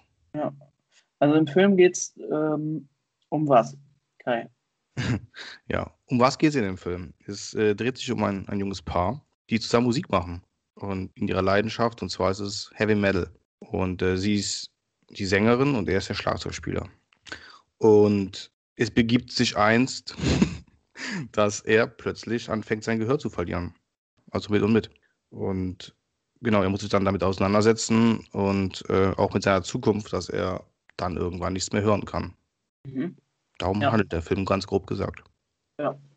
Also im Film geht es ähm, um was? Kai. Ja, um was geht es in dem Film? Es äh, dreht sich um ein, ein junges Paar, die zusammen Musik machen. und in ihrer Leidenschaft, und zwar ist es Heavy Metal. Und äh, sie ist die Sängerin und er ist der Schlagzeugspieler. Und es begibt sich einst, dass er plötzlich anfängt, sein Gehör zu verlieren. Also mit und mit. Und genau, er muss sich dann damit auseinandersetzen und äh, auch mit seiner Zukunft, dass er dann irgendwann nichts mehr hören kann. Mhm. Darum Ja. handelt der Film ganz grob gesagt.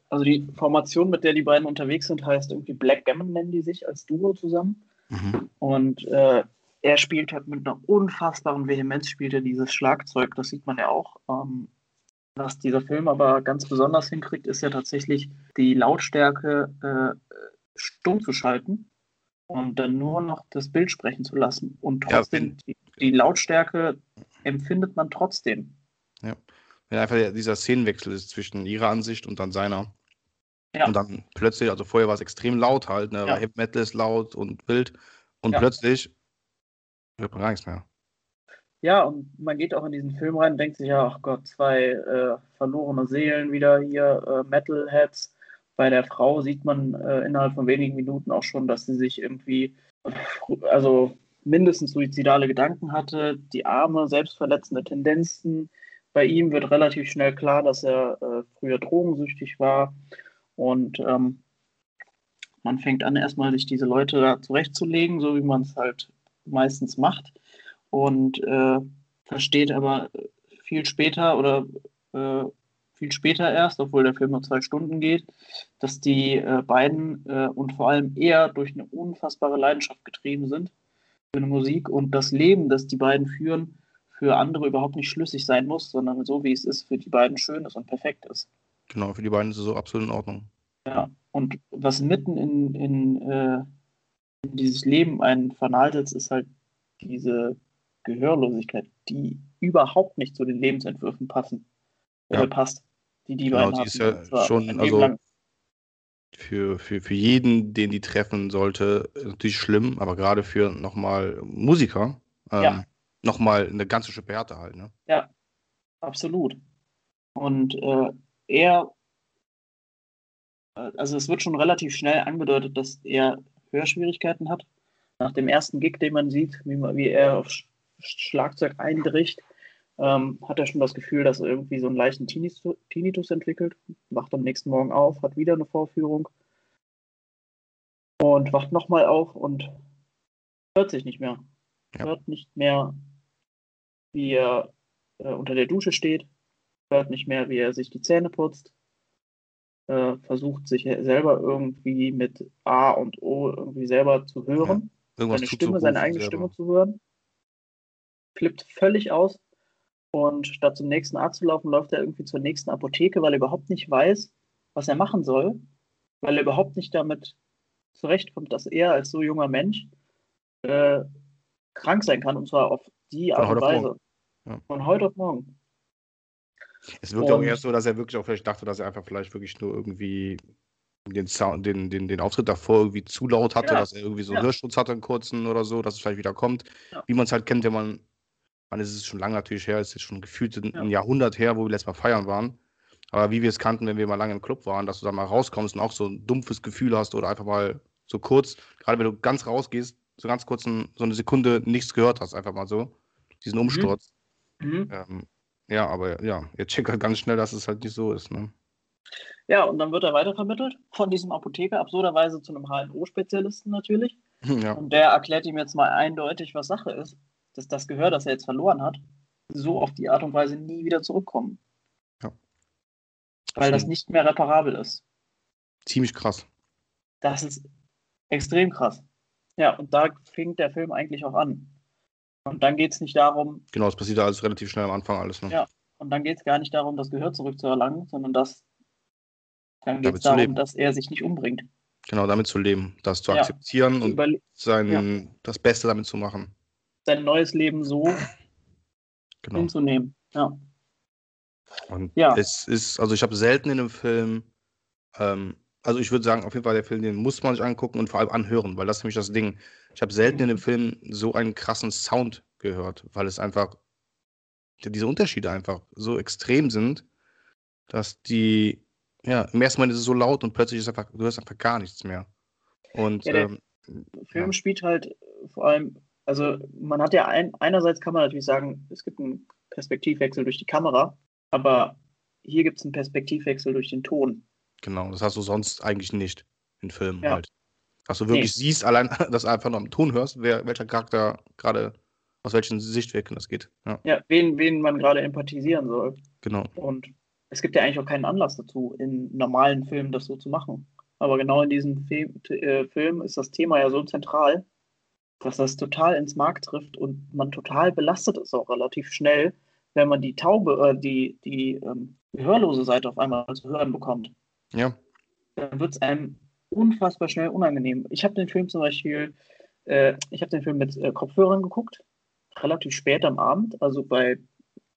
Also die Formation, mit der die beiden unterwegs sind, heißt irgendwie Black Gammon nennen die sich als Duo zusammen. Mhm. Und äh, er spielt halt mit einer unfassbaren Vehemenz, spielt er dieses Schlagzeug, das sieht man ja auch. Ähm, was dieser Film aber ganz besonders hinkriegt, ist ja tatsächlich die Lautstärke äh, stumm zu schalten und dann nur noch das Bild sprechen zu lassen. Und Ja, trotzdem, wenn- die, die Lautstärke empfindet man trotzdem. Wenn einfach dieser Szenenwechsel ist zwischen ihrer Ansicht und dann seiner. Ja. Und dann plötzlich, also vorher war es extrem laut halt, ne? Ja. Heavy Metal ist laut und wild. Und Ja. plötzlich nichts mehr. Ja, und man geht auch in diesen Film rein und denkt sich, ja, ach Gott, zwei äh, verlorene Seelen wieder hier, äh, Metalheads. Bei der Frau sieht man äh, innerhalb von wenigen Minuten auch schon, dass sie sich irgendwie, also mindestens suizidale Gedanken hatte, die arme, selbstverletzende Tendenzen. Bei ihm wird relativ schnell klar, dass er äh, früher drogensüchtig war. Und ähm, man fängt an, erstmal sich diese Leute da zurechtzulegen, so wie man es halt meistens macht und äh, versteht aber viel später oder äh, viel später erst, obwohl der Film nur zwei Stunden geht, dass die äh, beiden äh, und vor allem er durch eine unfassbare Leidenschaft getrieben sind für eine Musik und das Leben, das die beiden führen, für andere überhaupt nicht schlüssig sein muss, sondern so wie es ist, für die beiden schön ist und perfekt ist. Genau, für die beiden ist es so absolut in Ordnung. Ja, und was mitten in, in, äh, in dieses Leben einen setzt, ist halt diese Gehörlosigkeit, die überhaupt nicht zu den Lebensentwürfen passen, Ja. äh, passt, die die Genau, beiden die hatten. ist ja schon, also-. Für, für, für jeden, den die treffen sollte, natürlich schlimm, aber gerade für nochmal Musiker, ähm, Ja. nochmal eine ganze Schippe härter halt, ne? Absolut. Und äh, er, äh, also es wird schon relativ schnell angedeutet, dass er Hörschwierigkeiten hat. Nach dem ersten Gig, den man sieht, wie, man, wie er auf Sch Schlagzeug einbricht, ähm, hat er schon das Gefühl, dass er irgendwie so einen leichten Tinnitus, Tinnitus entwickelt. Wacht am nächsten Morgen auf, hat wieder eine Vorführung und wacht nochmal auf und hört sich nicht mehr. Ja. Hört nicht mehr, wie er äh, unter der Dusche steht, hört nicht mehr, wie er sich die Zähne putzt, äh, versucht sich selber irgendwie mit A und O irgendwie selber zu hören, Irgendwas seine Stimme, seine eigene selber. Stimme zu hören, flippt völlig aus und statt zum nächsten Arzt zu laufen, läuft er irgendwie zur nächsten Apotheke, weil er überhaupt nicht weiß, was er machen soll, weil er überhaupt nicht damit zurechtkommt, dass er als so junger Mensch äh, krank sein kann und zwar auf die Art und Weise. Ja. Von heute auf morgen. Es wirkt auch erst so, dass er wirklich auch vielleicht dachte, dass er einfach vielleicht wirklich nur irgendwie den Sound, den, den, den Auftritt davor irgendwie zu laut hatte, Ja. dass er irgendwie so Ja. Hörschutz hatte, einen kurzen oder so, dass es vielleicht wieder kommt. Ja. Wie man es halt kennt, wenn man, man ist es schon lange natürlich her, es ist schon gefühlt ein, Ja. ein Jahrhundert her, wo wir letztes Mal feiern waren. Aber wie wir es kannten, wenn wir mal lange im Club waren, dass du dann mal rauskommst und auch so ein dumpfes Gefühl hast oder einfach mal so kurz, gerade wenn du ganz rausgehst, so ganz kurz ein, so eine Sekunde nichts gehört hast, einfach mal so, diesen Umsturz. Mhm. Ähm, ja, aber ja, ihr checkt halt ganz schnell, dass es halt nicht so ist. Ne? Ja, und dann wird er weitervermittelt von diesem Apotheker, absurderweise zu einem HNO-Spezialisten natürlich. ja. Und der erklärt ihm jetzt mal eindeutig, was Sache ist, dass das Gehör, das er jetzt verloren hat, so auf die Art und Weise nie wieder zurückkommen. Ja. Weil das nicht mehr reparabel ist. Ziemlich krass. Das ist extrem krass. Ja, und da fing der Film eigentlich auch an. Und dann geht es nicht darum, Genau, es passiert alles relativ schnell am Anfang alles. Ne? Ja. und dann geht es gar nicht darum, das Gehör zurückzuerlangen, sondern das, dann geht es darum, leben. dass er sich nicht umbringt. Genau, damit zu leben, das zu Ja. akzeptieren und Überle sein, das Beste damit zu machen. sein neues Leben so Genau. hinzunehmen. Ja. Und Ja. es ist, also ich habe selten in einem Film, ähm, also ich würde sagen, auf jeden Fall der Film, den muss man sich angucken und vor allem anhören, weil das ist nämlich das Ding. Ich habe selten in einem Film so einen krassen Sound gehört, weil es einfach, diese Unterschiede einfach so extrem sind, dass die, ja, im ersten Moment ist es so laut und plötzlich ist einfach, du hörst einfach gar nichts mehr. Und Ja, der- ähm, Film Ja. spielt halt vor allem, also man hat ja ein, einerseits kann man natürlich sagen, es gibt einen Perspektivwechsel durch die Kamera, aber hier gibt es einen Perspektivwechsel durch den Ton. Genau, das hast du sonst eigentlich nicht in Filmen Ja. halt. Dass du wirklich siehst, allein, dass du einfach nur am Ton hörst, wer, welcher Charakter gerade, aus welchen Sichtwinkeln das geht. Ja, Ja, wen, wen man gerade empathisieren soll. genau. Und es gibt ja eigentlich auch keinen Anlass dazu, in normalen Filmen das so zu machen. Aber genau in diesem Film, äh, Film ist das Thema ja so zentral, dass das total ins Mark trifft und man total belastet ist auch relativ schnell, wenn man die taube, äh, die, die ähm, gehörlose Seite auf einmal zu hören bekommt. Ja, Dann wird es einem unfassbar schnell unangenehm. Ich habe den Film zum Beispiel, äh, ich habe den Film mit äh, Kopfhörern geguckt, relativ spät am Abend, also bei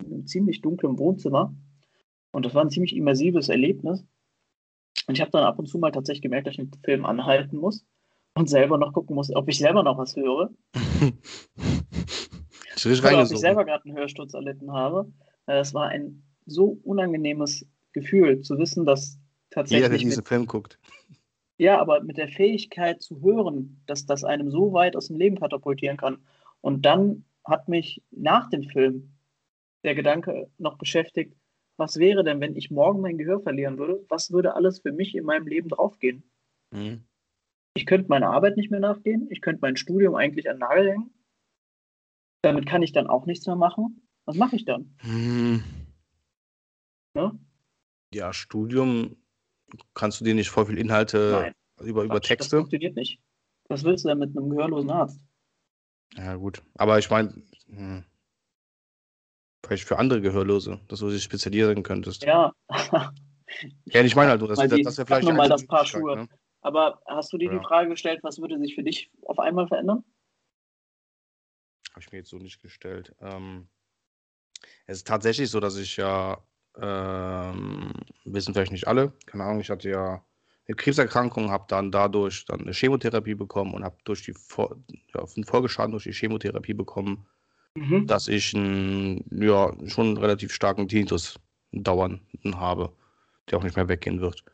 einem ziemlich dunklen Wohnzimmer. Und das war ein ziemlich immersives Erlebnis. Und ich habe dann ab und zu mal tatsächlich gemerkt, dass ich den Film anhalten muss und selber noch gucken muss, ob ich selber noch was höre ich oder ob ich selber gerade einen Hörsturz erlitten habe. Äh, Es war ein so unangenehmes Gefühl zu wissen, dass Jeder, der tatsächlich diesen Film guckt. Ja, aber mit der Fähigkeit zu hören, dass das einem so weit aus dem Leben katapultieren kann. Und dann hat mich nach dem Film der Gedanke noch beschäftigt, was wäre denn, wenn ich morgen mein Gehör verlieren würde? Was würde alles für mich in meinem Leben draufgehen? Mhm. Ich könnte meiner Arbeit nicht mehr nachgehen. Ich könnte mein Studium eigentlich an den Nagel hängen. Damit kann ich dann auch nichts mehr machen. Was mache ich dann? Hm. Ne? Ja, Studium, kannst du dir nicht voll viel Inhalte Nein. über, über Quatsch, Das Texte? funktioniert nicht. Was willst du denn mit einem gehörlosen Arzt? Ja, gut. Aber ich meine, hm, vielleicht für andere Gehörlose, dass du dich spezialisieren könntest. Ja, Ja, ich meine halt das, Mal das, das wäre vielleicht mal das Paar Schuhe. Ne? aber hast du dir Ja. die Frage gestellt, was würde sich für dich auf einmal verändern? Habe ich mir jetzt so nicht gestellt. Ähm, es ist tatsächlich so, dass ich ja, ähm, wissen vielleicht nicht alle, keine Ahnung, ich hatte ja eine Krebserkrankung, habe dann dadurch dann eine Chemotherapie bekommen und habe durch die Vor ja, einen Folgeschaden durch die Chemotherapie bekommen, Mhm. dass ich einen, ja, schon einen relativ starken Tinnitus dauernden habe, der auch nicht mehr weggehen wird.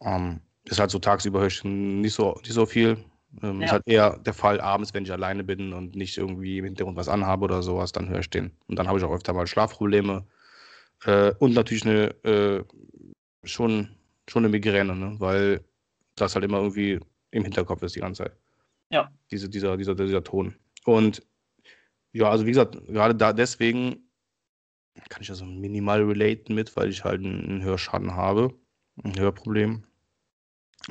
Ähm, ist halt so tagsüber höre ich nicht so, nicht so viel. Ähm, Ist Ja. halt eher der Fall abends, wenn ich alleine bin und nicht irgendwie im Hintergrund was anhabe oder sowas, dann höre ich den. Und dann habe ich auch öfter mal Schlafprobleme. Äh, und natürlich eine, äh, schon, schon eine Migräne, ne? weil das halt immer irgendwie im Hinterkopf ist die ganze Zeit. Ja. Diese, dieser, dieser, dieser Ton. Und ja, also wie gesagt, gerade da deswegen kann ich also minimal relaten mit, weil ich halt einen, einen Hörschaden habe, ein Hörproblem.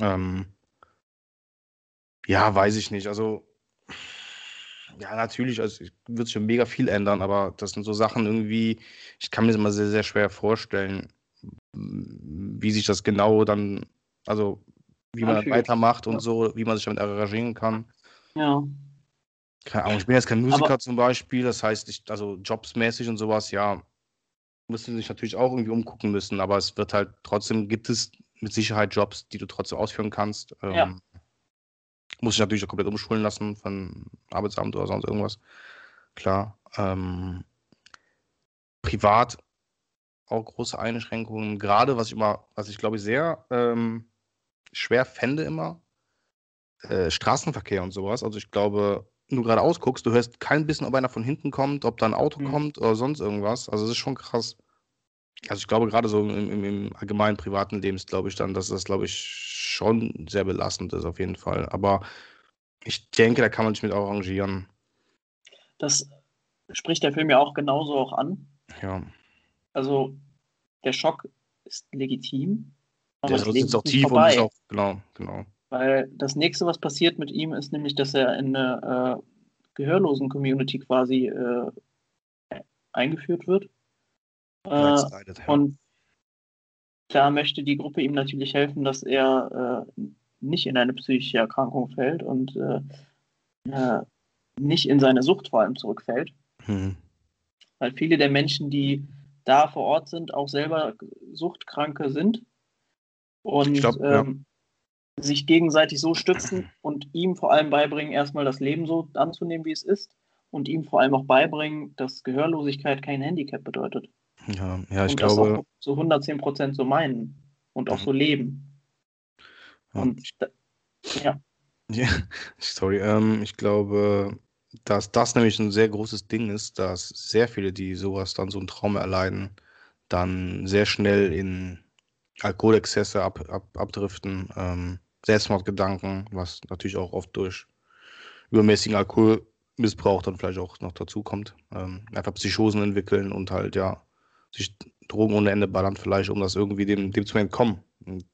Ähm, ja, weiß ich nicht. Also, ja, natürlich, also es wird sich schon mega viel ändern, aber das sind so Sachen irgendwie, ich kann mir das immer sehr, sehr schwer vorstellen, wie sich das genau dann, also wie man Anfühlt. weitermacht und Ja. so, wie man sich damit arrangieren kann. Ja. Keine Ahnung, ich bin jetzt kein Musiker Aber- zum Beispiel, das heißt, ich, also jobsmäßig und sowas, ja, müssen sich natürlich auch irgendwie umgucken müssen, aber es wird halt trotzdem, gibt es mit Sicherheit Jobs, die du trotzdem ausführen kannst. Ähm, Ja. Muss ich natürlich auch komplett umschulen lassen von Arbeitsamt oder sonst irgendwas. Klar. Ähm, privat auch große Einschränkungen. Gerade was ich immer, was ich glaube ich sehr ähm, schwer fände immer, äh, Straßenverkehr und sowas. Also ich glaube, wenn du geradeaus guckst, du hörst kein bisschen, ob einer von hinten kommt, ob da ein Auto Mhm. kommt oder sonst irgendwas. Also es ist schon krass. Also ich glaube, gerade so im, im, im allgemeinen privaten Leben ist, glaube ich, dann, dass das, glaube ich, schon sehr belastend ist, auf jeden Fall. Aber ich denke, da kann man sich mit arrangieren. Das spricht der Film ja auch genauso auch an. Ja. Also der Schock ist legitim. Aber Der ist auch nicht tief und vorbei. ist auch, genau, genau. Weil das nächste, was passiert mit ihm, ist nämlich, dass er in eine äh, Gehörlosen-Community quasi äh, eingeführt wird. Äh, ja. und da möchte die Gruppe ihm natürlich helfen, dass er äh, nicht in eine psychische Erkrankung fällt und äh, äh, nicht in seine Sucht vor allem zurückfällt. Hm. Weil viele der Menschen, die da vor Ort sind, auch selber Suchtkranke sind und glaub, ja. ähm, sich gegenseitig so stützen und ihm vor allem beibringen, erstmal das Leben so anzunehmen, wie es ist und ihm vor allem auch beibringen, dass Gehörlosigkeit kein Handicap bedeutet. Ja, ja, ich und das glaube, auch zu 110 Prozent so meinen und auch Mhm. so leben. Ja. Und ja, Ja, sorry, ähm, ich glaube, dass das nämlich ein sehr großes Ding ist, dass sehr viele, die sowas dann so einen Traum erleiden, dann sehr schnell in Alkoholexzesse ab, ab, abdriften, ähm, Selbstmordgedanken, was natürlich auch oft durch übermäßigen Alkoholmissbrauch dann vielleicht auch noch dazu kommt. Ähm, einfach Psychosen entwickeln und halt ja sich Drogen ohne Ende ballern, vielleicht, um das irgendwie dem, dem zu entkommen. Und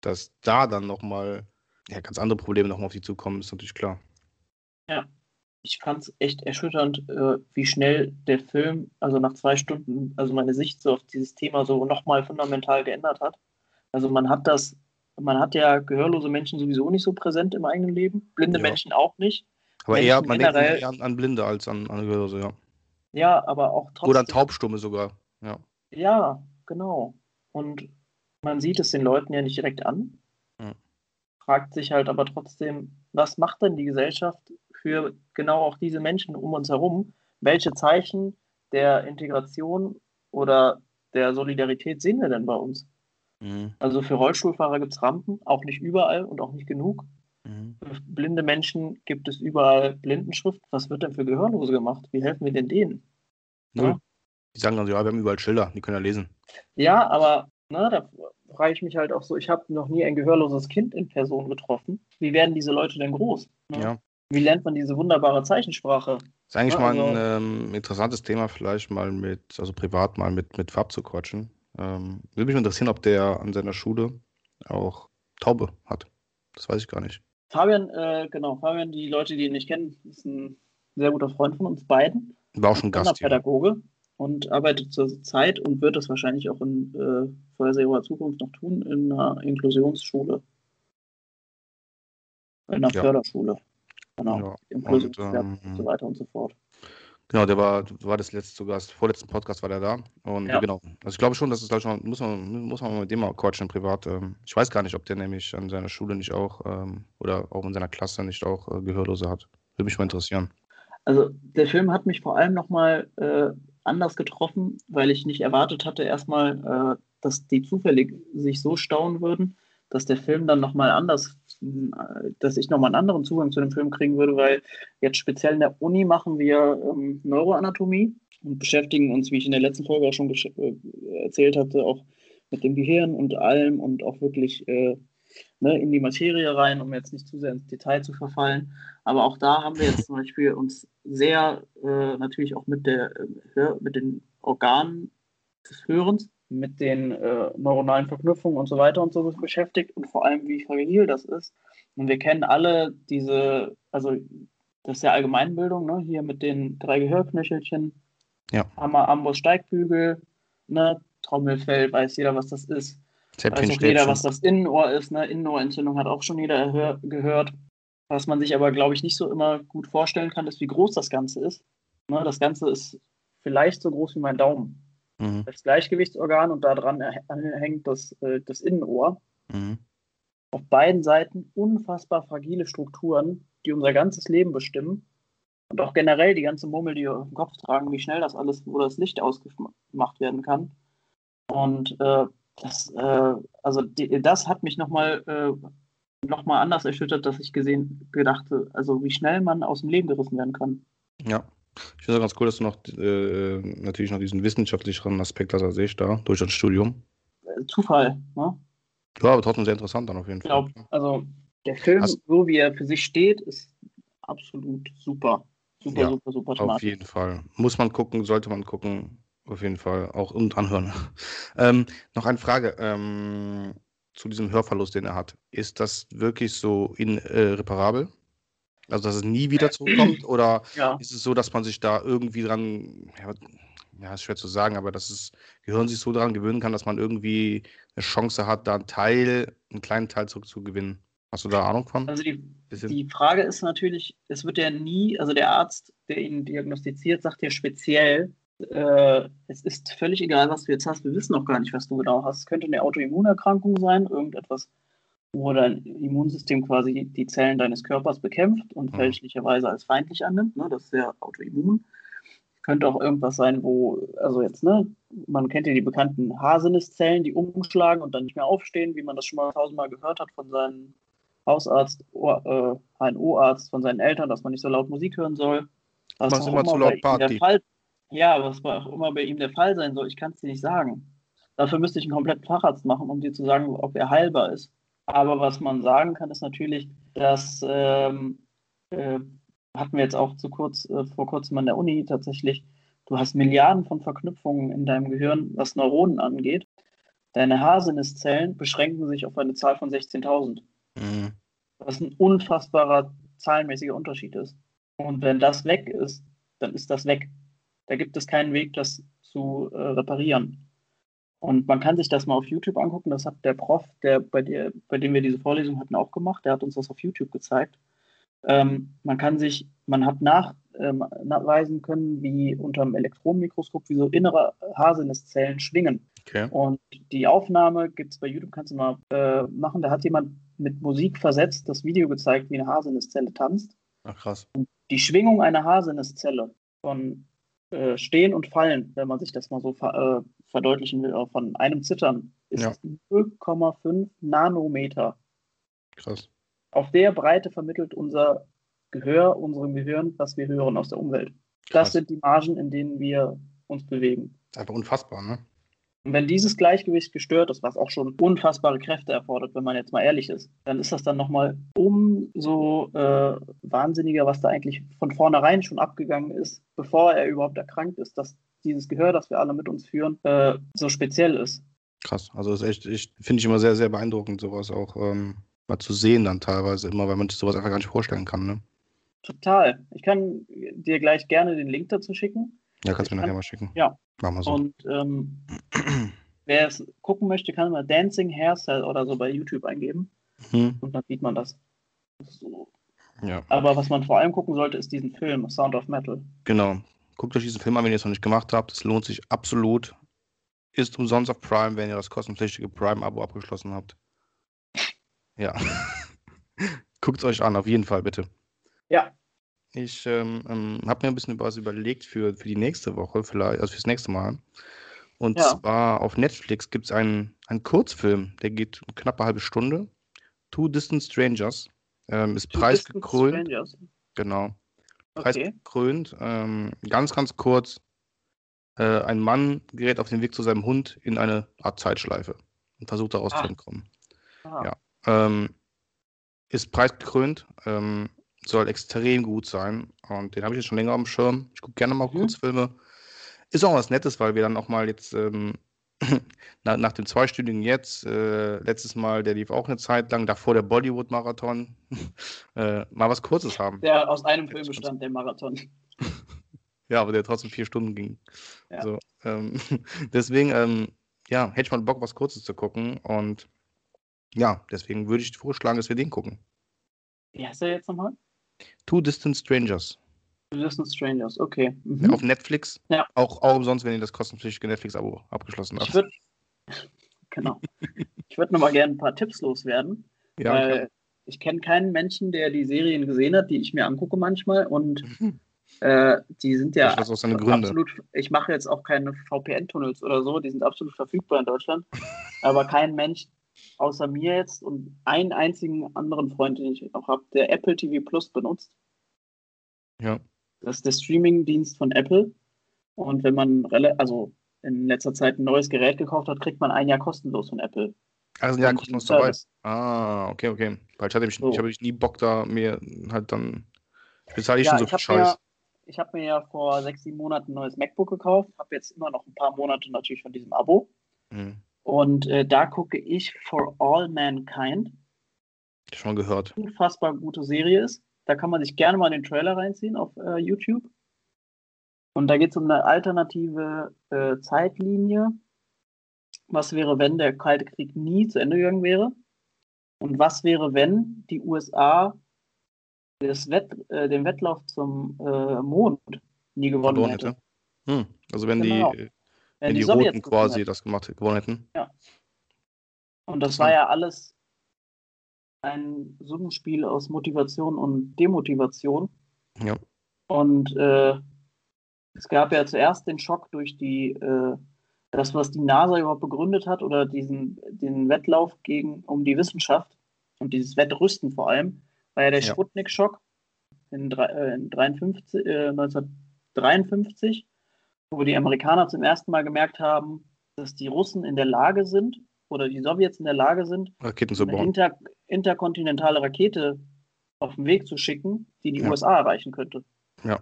dass da dann nochmal ja, ganz andere Probleme nochmal auf die zukommen, ist natürlich klar. Ja, ich fand es echt erschütternd, äh, wie schnell der Film, also nach zwei Stunden, also meine Sicht so auf dieses Thema so nochmal fundamental geändert hat. Also man hat das, man hat ja gehörlose Menschen sowieso nicht so präsent im eigenen Leben, blinde Ja. Menschen auch nicht. Aber Menschen eher, man denkt generell- eher an, an Blinde als an, an Gehörlose, ja. Ja, aber auch trotzdem. Oder an Taubstumme sogar. Ja. Ja, genau. Und man sieht es den Leuten ja nicht direkt an. Mhm. Fragt sich halt aber trotzdem, was macht denn die Gesellschaft für genau auch diese Menschen um uns herum? Welche Zeichen der Integration oder der Solidarität sehen wir denn bei uns? Mhm. Also für Rollstuhlfahrer gibt es Rampen, auch nicht überall und auch nicht genug. Mhm. Für blinde Menschen gibt es überall Blindenschrift. Was wird denn für Gehörlose gemacht? Wie helfen wir denn denen? Null. Ja. Die sagen dann so, ja, wir haben überall Schilder, die können ja lesen. Ja, aber ne, da frage ich mich halt auch so, ich habe noch nie ein gehörloses Kind in Person getroffen. Wie werden diese Leute denn groß? Ne? Ja. Wie lernt man diese wunderbare Zeichensprache? Ist eigentlich Ja, mal ein also- ähm, interessantes Thema, vielleicht mal mit, also privat mal mit, mit Fab zu quatschen. Ähm, würde mich interessieren, ob der an seiner Schule auch Taube hat. Das weiß ich gar nicht. Fabian, äh, genau, Fabian, die Leute, die ihn nicht kennen, ist ein sehr guter Freund von uns beiden. War auch schon Gast. Pädagoge und arbeitet zur Zeit und wird das wahrscheinlich auch in äh, vorhersehbarer Zukunft noch tun, in einer Inklusionsschule. In einer Ja. Förderschule. Genau. Ja, Inklusionswert und, und so ähm, weiter und so fort. Genau, der war, war das letzte zu Gast, vorletzten Podcast war der da. Und Ja. genau. Also ich glaube schon, dass es da schon, muss man, muss man mit dem mal quatschen privat. Ähm, ich weiß gar nicht, ob der nämlich an seiner Schule nicht auch ähm, oder auch in seiner Klasse nicht auch äh, Gehörlose hat. Würde mich mal interessieren. Also der Film hat mich vor allem nochmal äh, anders getroffen, weil ich nicht erwartet hatte erstmal, äh, dass die zufällig sich so stauen würden, dass der Film dann nochmal anders, äh, dass ich nochmal einen anderen Zugang zu dem Film kriegen würde, weil jetzt speziell in der Uni machen wir ähm, Neuroanatomie und beschäftigen uns, wie ich in der letzten Folge auch schon äh, erzählt hatte, auch mit dem Gehirn und allem und auch wirklich äh, ne, in die Materie rein, um jetzt nicht zu sehr ins Detail zu verfallen. Aber auch da haben wir jetzt zum Beispiel uns sehr äh, natürlich auch mit, der, äh, mit den Organen des Hörens, mit den äh, neuronalen Verknüpfungen und so weiter und so beschäftigt und vor allem, wie fragil das ist. Und wir kennen alle diese, also das ist ja Allgemeinbildung, ne? hier mit den drei Gehörknöchelchen, Ja. Hammer, Amboss, Steigbügel, ne? Trommelfell, weiß jeder, was das ist. Zäpfchen, Weiß auch jeder, was das Innenohr ist. Ne? Innenohrentzündung hat auch schon jeder gehört. Was man sich aber, glaube ich, nicht so immer gut vorstellen kann, ist, wie groß das Ganze ist. Ne? Das Ganze ist vielleicht so groß wie mein Daumen. Mhm. Das Gleichgewichtsorgan und daran hängt das, äh, das Innenohr. Mhm. Auf beiden Seiten unfassbar fragile Strukturen, die unser ganzes Leben bestimmen. Und auch generell die ganze Mummel, die wir auf dem Kopf tragen, wie schnell das alles, wo das Licht ausgemacht werden kann. Und äh, das, äh, also die, das hat mich nochmal äh, noch mal anders erschüttert, dass ich gesehen, gedachte, also wie schnell man aus dem Leben gerissen werden kann. Ja. Ich finde es ganz cool, dass du noch äh, natürlich noch diesen wissenschaftlicheren Aspekt hast als ich da, durch das Studium. Äh, Zufall, ne? Ja, aber trotzdem sehr interessant dann auf jeden Ich glaube, Fall. also der Film, Hast- so wie er für sich steht, ist absolut super. Super, Ja, super, super Auf smart. jeden Fall. Muss man gucken, sollte man gucken. Auf jeden Fall. Auch und anhören. ähm, noch eine Frage ähm, zu diesem Hörverlust, den er hat. Ist das wirklich so irreparabel? Also, dass es nie wieder zurückkommt? Oder Ja. ist es so, dass man sich da irgendwie dran, ja, ja, ist schwer zu sagen, aber dass das Gehirn sich so daran gewöhnen kann, dass man irgendwie eine Chance hat, da einen Teil, einen kleinen Teil zurückzugewinnen? Hast du da Ahnung von? Also die, die Frage ist natürlich, es wird ja nie, also der Arzt, der ihn diagnostiziert, sagt ja speziell, äh, es ist völlig egal, was du jetzt hast. Wir wissen noch gar nicht, was du genau hast. Es könnte eine Autoimmunerkrankung sein, irgendetwas, wo dein Immunsystem quasi die Zellen deines Körpers bekämpft und Mhm. fälschlicherweise als feindlich annimmt. Ne? Das ist ja Autoimmun. Könnte auch irgendwas sein, wo, also jetzt, ne, man kennt ja die bekannten Haarsinneszellen, die umschlagen und dann nicht mehr aufstehen, wie man das schon mal tausendmal gehört hat von seinen Hausarzt, Ohr- äh, HNO-Arzt von seinen Eltern, dass man nicht so laut Musik hören soll. Was Machst auch immer zu laut Party. Der Fall, ja, was auch immer bei ihm der Fall sein soll, ich kann es dir nicht sagen. Dafür müsste ich einen kompletten Facharzt machen, um dir zu sagen, ob er heilbar ist. Aber was man sagen kann, ist natürlich, dass ähm, äh, hatten wir jetzt auch zu kurz, äh, vor kurzem an der Uni tatsächlich, du hast Milliarden von Verknüpfungen in deinem Gehirn, was Neuronen angeht. Deine Haarsinneszellen beschränken sich auf eine Zahl von 16.000 Mhm. was ein unfassbarer zahlenmäßiger Unterschied ist. Und wenn das weg ist, dann ist das weg. Da gibt es keinen Weg, das zu äh, reparieren. Und man kann sich das mal auf YouTube angucken. Das hat der Prof, der bei, der, bei dem wir diese Vorlesung hatten, auch gemacht. Der hat uns das auf YouTube gezeigt. Ähm, man kann sich, man hat nach, ähm, nachweisen können, wie unter dem Elektronenmikroskop, wie so innere Haarsinneszellen schwingen. Okay. Und die Aufnahme gibt es bei YouTube, kannst du mal äh, machen. Da hat jemand mit Musik versetzt das Video gezeigt, wie eine Haarsinneszelle tanzt. Ach krass. Die Schwingung einer Haarsinneszelle von äh, Stehen und Fallen, wenn man sich das mal so ver äh, verdeutlichen will, auch von einem Zittern, ist Ja. 0,5 Nanometer. Krass. Auf der Breite vermittelt unser Gehör unserem Gehirn, was wir hören aus der Umwelt. Das Krass. sind die Margen, in denen wir uns bewegen. Einfach unfassbar, ne? Und wenn dieses Gleichgewicht gestört ist, was auch schon unfassbare Kräfte erfordert, wenn man jetzt mal ehrlich ist, dann ist das dann nochmal umso äh, wahnsinniger, was da eigentlich von vornherein schon abgegangen ist, bevor er überhaupt erkrankt ist, dass dieses Gehör, das wir alle mit uns führen, äh, so speziell ist. Krass. Also das ist echt, ich finde ich immer sehr, sehr beeindruckend, sowas auch ähm, mal zu sehen dann teilweise immer, weil man sich sowas einfach gar nicht vorstellen kann, ne? Total. Ich kann dir gleich gerne den Link dazu schicken. Ja, kannst du mir nachher mal schicken. ja. Machen wir so. Und ähm, wer es gucken möchte, kann mal Dancing Hairstyle oder so bei YouTube eingeben Mhm. und dann sieht man das. So. Ja, Aber was man vor allem gucken sollte, ist diesen Film, Sound of Metal. genau. Guckt euch diesen Film an, wenn ihr es noch nicht gemacht habt. Es lohnt sich absolut. Ist umsonst auf Prime, wenn ihr das kostenpflichtige Prime-Abo abgeschlossen habt. Ja. Guckt es euch an, auf jeden Fall, bitte. Ja. Ich ähm, ähm, habe mir ein bisschen was überlegt für, für die nächste Woche, vielleicht, also fürs nächste Mal. Und Ja. zwar auf Netflix gibt es einen, einen Kurzfilm, der geht eine knappe halbe Stunde. Two Distant Strangers. Ähm, ist Two preisgekrönt. Strangers. Genau. Okay. Preisgekrönt. Ähm, ganz, ganz kurz. Äh, ein Mann gerät auf den Weg zu seinem Hund in eine Art Zeitschleife und versucht daraus Ah. zu entkommen. Ah, Ja. Ähm, ist preisgekrönt, ähm, soll extrem gut sein und den habe ich jetzt schon länger auf dem Schirm. Ich gucke gerne mal Mhm. Kurzfilme. Ist auch was Nettes, weil wir dann auch mal jetzt ähm, nach, nach dem zweistündigen jetzt, äh, letztes Mal, der lief auch eine Zeit lang, davor der Bollywood-Marathon, äh, mal was Kurzes haben. Der aus einem Film bestand, der Marathon. Ja, aber der trotzdem vier Stunden ging. Ja. So, ähm, deswegen, ähm, ja, hätte ich mal Bock, was Kurzes zu gucken. Und ja, deswegen würde ich vorschlagen, dass wir den gucken. Wie heißt der jetzt nochmal? Two Distant Strangers. Two Distant Strangers, okay. Mhm. Auf Netflix. Ja. Auch, auch umsonst, wenn ihr das kostenpflichtige Netflix-Abo abgeschlossen habt. Ich würde genau. Ich würde nochmal gerne ein paar Tipps loswerden, ja, weil ich kenne keinen Menschen, der die Serien gesehen hat, die ich mir angucke manchmal und Mhm. äh, die sind ja absolut, ich mache jetzt auch keine VPN-Tunnels oder so, die sind absolut verfügbar in Deutschland, aber kein Mensch außer mir jetzt und einen einzigen anderen Freund, den ich auch habe, der Apple TV Plus benutzt. Ja. Das ist der Streaming-Dienst von Apple. Und wenn man also in letzter Zeit ein neues Gerät gekauft hat, kriegt man ein Jahr kostenlos von Apple. Also ja, Und kostenlos dabei. Ah, okay, okay. Weil ich hatte mich, So. ich habe nie Bock da mir halt dann. Ich bezahle ich Ja, schon so ich viel habe mir, Scheiß. ich hab mir ja vor sechs, sieben Monaten ein neues MacBook gekauft, habe jetzt immer noch ein paar Monate natürlich von diesem Abo. Hm. Und äh, da gucke ich For All Mankind. Schon gehört. Unfassbar gute Serie ist. Da kann man sich gerne mal den Trailer reinziehen auf äh, YouTube. Und da geht es um eine alternative äh, Zeitlinie. Was wäre, wenn der Kalte Krieg nie zu Ende gegangen wäre? Und was wäre, wenn die USA das Wett, äh, den Wettlauf zum äh, Mond nie gewonnen hätte? hätte. Hm. Also wenn Genau. die, Wenn wenn die, Sowjets Roten quasi hätten. das gemacht gewonnen hätten. Und das war ja alles ein Summenspiel aus Motivation und Demotivation. Ja. Und äh, es gab ja zuerst den Schock durch die, äh, das, was die NASA überhaupt begründet hat, oder diesen den Wettlauf gegen, um die Wissenschaft, und dieses Wettrüsten vor allem, war ja der Ja. Sputnik-Schock in, äh, in 53, äh, 1953, wo die Amerikaner zum ersten Mal gemerkt haben, dass die Russen in der Lage sind oder die Sowjets in der Lage sind, eine inter interkontinentale Rakete auf den Weg zu schicken, die die Ja. USA erreichen könnte. Ja.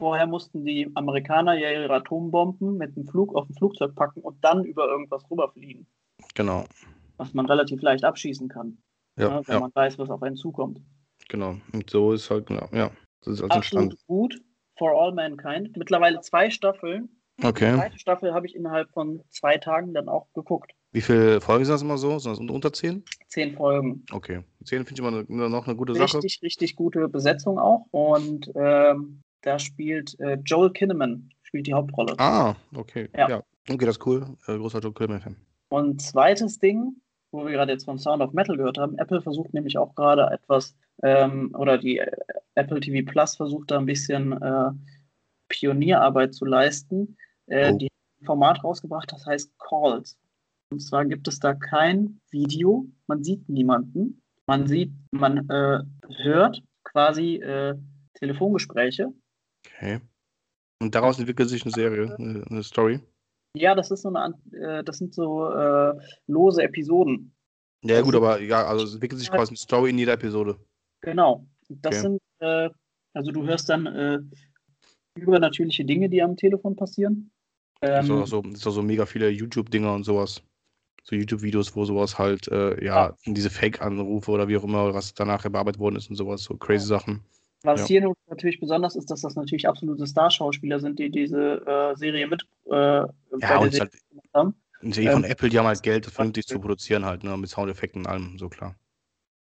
Vorher mussten die Amerikaner ja ihre Atombomben mit dem Flug auf ein Flugzeug packen und dann über irgendwas rüberfliegen, Genau. was man relativ leicht abschießen kann, Ja, ne, wenn ja, man weiß, was auf einen zukommt. genau. Und so ist halt, genau, ja. Das ist also Absolut entstanden. gut. For All Mankind. Mittlerweile zwei Staffeln. Die Okay. zweite Staffel habe ich innerhalb von zwei Tagen dann auch geguckt. Wie viele Folgen sind das immer so? Sind das unter- 10? Zehn Folgen. Okay. 10 finde ich immer noch eine gute Sache. Richtig, richtig gute Besetzung auch. Und ähm, da spielt äh, Joel Kinnaman spielt die Hauptrolle. Ah, okay. Ja. Ja. Okay, das ist cool. Äh, großer Joe Kilmer-Fan. Und zweites Ding, wo wir gerade jetzt von Sound of Metal gehört haben, Apple versucht nämlich auch gerade etwas, ähm, oder die äh, Apple TV Plus versucht da ein bisschen äh, Pionierarbeit zu leisten. Äh, Oh. Die haben ein Format rausgebracht, das heißt Calls. Und zwar gibt es da kein Video, man sieht niemanden, man sieht, man äh, hört quasi äh, Telefongespräche. Okay. Und daraus entwickelt sich eine Serie, eine, eine Story. Ja, das ist so eine, äh, das sind so äh, lose Episoden. Ja, Also gut, sie- aber ja, also es entwickelt sich quasi eine Story in jeder Episode. Genau. Das Okay. sind, äh, also du hörst dann äh, übernatürliche Dinge, die am Telefon passieren. Es ist Ähm, auch so, es ist auch so mega viele YouTube-Dinger und sowas. So YouTube-Videos, wo sowas halt, äh, ja, diese Fake-Anrufe oder wie auch immer, was danach bearbeitet worden ist und sowas, so crazy Sachen. Was ja. hier natürlich besonders ist, dass das natürlich absolute Starschauspieler sind, die diese äh, Serie mit äh, Ja, und Serie halt, haben. die von Ähm, Apple, die haben halt Geld, das vernünftig zu produzieren halt, ne, mit Soundeffekten und allem, so klar.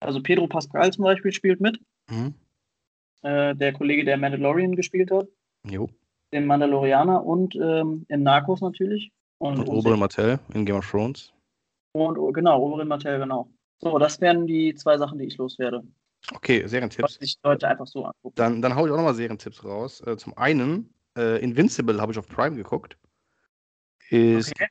Also Pedro Pascal zum Beispiel spielt mit, Mhm. äh, der Kollege, der Mandalorian gespielt hat, Jo. den Mandalorianer und ähm, in Narcos natürlich. Und, Und Oberyn Martell in Game of Thrones. und genau, Oberyn Martell, genau. So, das wären die zwei Sachen, die ich loswerde. Okay, Serientipps. sich Leute einfach so angucken. Dann, dann hau ich auch nochmal Serientipps raus. Äh, zum einen, äh, Invincible habe ich auf Prime geguckt. Ist Okay.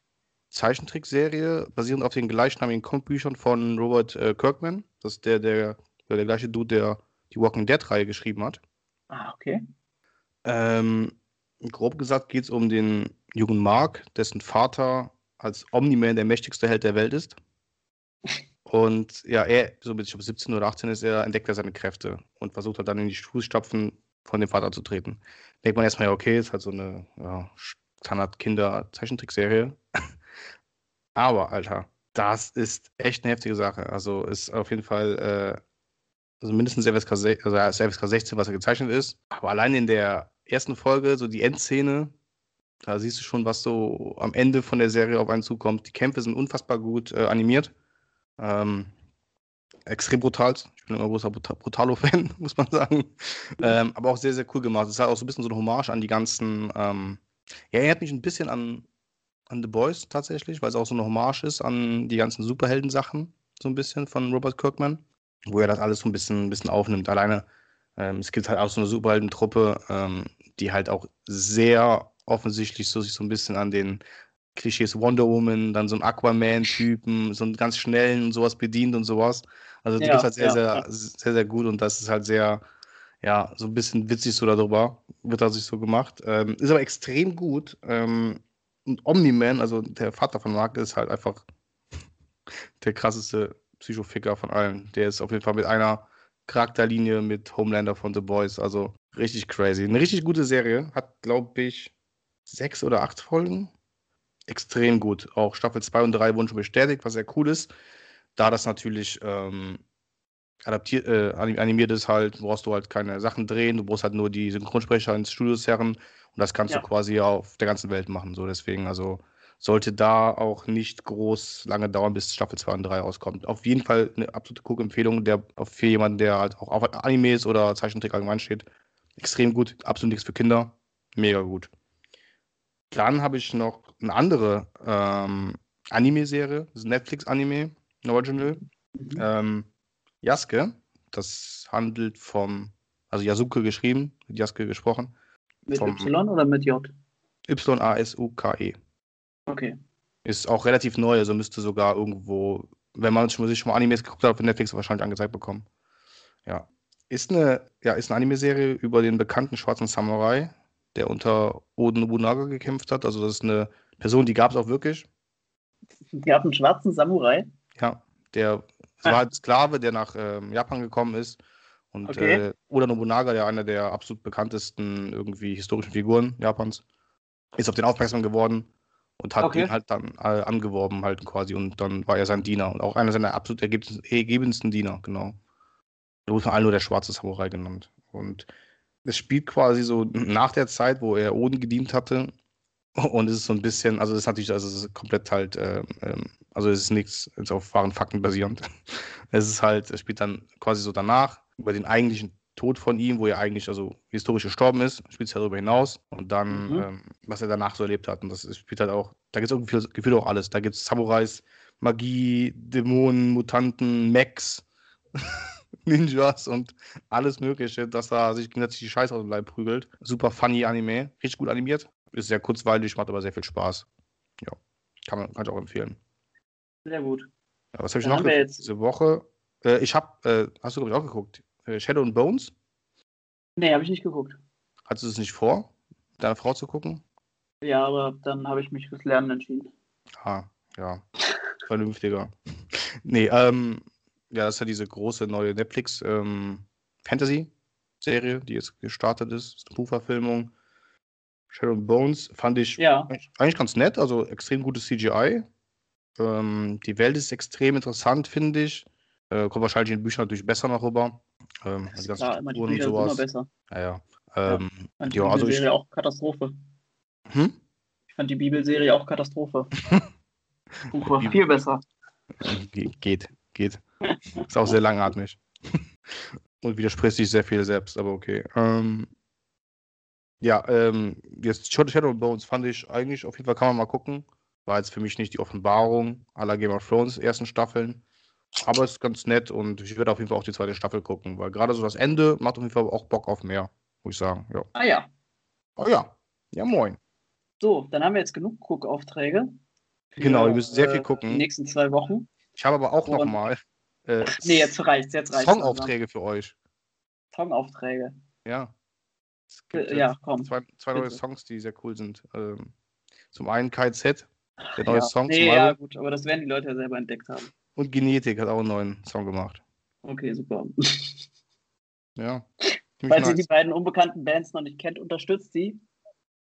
Zeichentrickserie, basierend auf den gleichnamigen Comicbüchern von Robert äh, Kirkman. Das ist der, der, der, der gleiche Dude, der die Walking Dead-Reihe geschrieben hat. Ah, okay. Ähm, grob gesagt geht es um den jungen Mark, dessen Vater als Omni-Man der mächtigste Held der Welt ist. Und ja, er, so mit ich glaube, 17 oder 18 ist er, entdeckt er seine Kräfte und versucht halt dann in die Fußstapfen von dem Vater zu treten. Denkt man erstmal, ja, okay, ist halt so eine ja, Standard-Kinder-Zeichentrickserie. Aber, Alter, das ist echt eine heftige Sache. Also ist auf jeden Fall äh, also mindestens FSK, 16, also FSK 16, was er gezeichnet ist. Aber allein in der ersten Folge, so die Endszene, da siehst du schon, was so am Ende von der Serie auf einen zukommt. Die Kämpfe sind unfassbar gut äh, animiert. Ähm, extrem brutal. Ich bin immer großer Brut- Brutalo-Fan, muss man sagen. Ähm, aber auch sehr, sehr cool gemacht. Es ist halt auch so ein bisschen so eine Hommage an die ganzen. Ähm, ja, erinnert mich ein bisschen an, an The Boys tatsächlich, weil es auch so eine Hommage ist an die ganzen Superhelden-Sachen, so ein bisschen von Robert Kirkman, wo er das alles so ein bisschen, ein bisschen aufnimmt. Alleine, ähm, es gibt halt auch so eine Superhelden-Truppe, ähm, die halt auch sehr offensichtlich so sich so ein bisschen an den Klischees Wonder Woman, dann so ein Aquaman-Typen, so einen ganz schnellen und sowas bedient und sowas. Also die Ja, gibt's halt sehr, ja, sehr, ja. sehr, sehr gut und das ist halt sehr, ja, so ein bisschen witzig so darüber, wird da sich so gemacht. Ähm, ist aber extrem gut. Ähm, und Omni-Man, also der Vater von Mark, ist halt einfach der krasseste Psychoficker von allen. Der ist auf jeden Fall mit einer Charakterlinie mit Homelander von The Boys, also richtig crazy. Eine richtig gute Serie, hat, glaube ich, sechs oder acht Folgen. Extrem gut. Auch Staffel 2 und 3 wurden schon bestätigt, was sehr cool ist. Da das natürlich ähm, adaptiert, äh, anim- animiert ist halt, brauchst du halt keine Sachen drehen, du brauchst halt nur die Synchronsprecher ins Studio zerren und das kannst Ja. du quasi auf der ganzen Welt machen. So deswegen, also sollte da auch nicht groß lange dauern, bis Staffel 2 und 3 rauskommt. Auf jeden Fall eine absolute Guckempfehlung, der für jemanden, der halt auch auf Animes oder Zeichentrick allgemein steht. Extrem gut, absolut nichts für Kinder. Mega gut. Dann habe ich noch eine andere ähm, Anime-Serie, das ist ein Netflix-Anime, ein Original. Mhm. Ähm, Yasuke, das handelt vom, also Yasuke geschrieben, mit Yasuke gesprochen, Mit vom- Y oder mit J? Y-A-S-U-K-E. Okay. Ist auch relativ neu, also müsste sogar irgendwo wenn man sich schon mal Animes geguckt hat, auf Netflix wahrscheinlich angezeigt bekommen. Ja. Ist eine, ja, ist eine Anime-Serie über den bekannten schwarzen Samurai, der unter Oden Nobunaga gekämpft hat. Also das ist eine Person, die gab es auch wirklich. Ihr habt einen schwarzen Samurai. Ja, der es war halt Sklave, der nach ähm, Japan gekommen ist. Und Okay. äh, Oda Nobunaga, der einer der absolut bekanntesten irgendwie historischen Figuren Japans, ist auf den aufmerksam geworden und hat Okay. ihn halt dann äh, angeworben halt quasi und dann war er sein Diener und auch einer seiner absolut ergebendsten, ergebendsten Diener, genau. Da wurde von allen nur der schwarze Samurai genannt. Und es spielt quasi so nach der Zeit, wo er Oden gedient hatte. Und es ist so ein bisschen, also es ist natürlich, also es ist komplett halt, ähm, ähm, also es ist nichts, ist auf wahren Fakten basierend. Es ist halt, es spielt dann quasi so danach, über den eigentlichen Tod von ihm, wo er eigentlich also historisch gestorben ist, spielt es darüber hinaus und dann, Mhm. ähm, was er danach so erlebt hat. Und das spielt halt auch, da gibt es irgendwie gefühlt auch alles. Da gibt es Samurais, Magie, Dämonen, Mutanten, Mechs, Ninjas und alles Mögliche, dass da sich gegenseitig die Scheiße aus dem Leib prügelt. Super funny Anime, richtig gut animiert. Ist sehr kurzweilig, macht aber sehr viel Spaß. Ja, kann man kann ich auch empfehlen. Sehr gut. Ja, was habe ich noch geguckt diese Woche? Äh, ich habe, äh, hast du glaube ich auch geguckt, äh, Shadow and Bones? Nee, habe ich nicht geguckt. Hattest du es nicht vor, mit deiner Frau zu gucken? Ja, aber dann habe ich mich fürs Lernen entschieden. Ah, ja, vernünftiger. nee, ähm, ja, das ist ja diese große neue Netflix ähm, Fantasy-Serie, die jetzt gestartet ist. Das ist eine Buchverfilmung. Shadow and Bones fand ich Ja, eigentlich- ganz nett, also extrem gutes CGI. Ähm, die Welt ist extrem interessant, finde ich. Äh, kommt wahrscheinlich in den Büchern natürlich besser noch rüber. Ähm, das die ist ganzen klar, immer die Strukturen und sind immer sowas. besser. Ja, ja. Ähm, Fand die ja, also ich. Bibelserie auch Katastrophe. Hm? Ich fand die Bibelserie auch Katastrophe. Buch war viel besser. Ge geht, geht. Ist auch sehr langatmig. Und widerspricht sich sehr viel selbst, aber okay. Ähm, ja, ähm, jetzt Shadow Bones fand ich eigentlich, auf jeden Fall kann man mal gucken. War jetzt für mich nicht die Offenbarung aller Game of Thrones ersten Staffeln. Aber ist ganz nett und ich werde auf jeden Fall auch die zweite Staffel gucken, weil gerade so das Ende macht auf jeden Fall auch Bock auf mehr, muss ich sagen. Ja. Ah ja. Oh ja. Ja, moin. So, dann haben wir jetzt genug Guckaufträge. Genau, ihr müsst sehr viel äh, gucken. Die nächsten zwei Wochen. Ich habe aber auch nochmal äh, Nee, jetzt reicht's, jetzt reicht's. Songaufträge für euch. Songaufträge. Ja. Es gibt Äh, jetzt Ja, komm. zwei, zwei neue. Songs, die sehr cool sind. Ähm, zum einen KZ, der neue ja. Song Nee, ja, Album. gut, aber das werden die Leute ja selber entdeckt haben. Und Genetik hat auch einen neuen Song gemacht. Okay, super. Ja. Falls Ziemlich ihr die nice. beiden unbekannten Bands noch nicht kennt, unterstützt sie.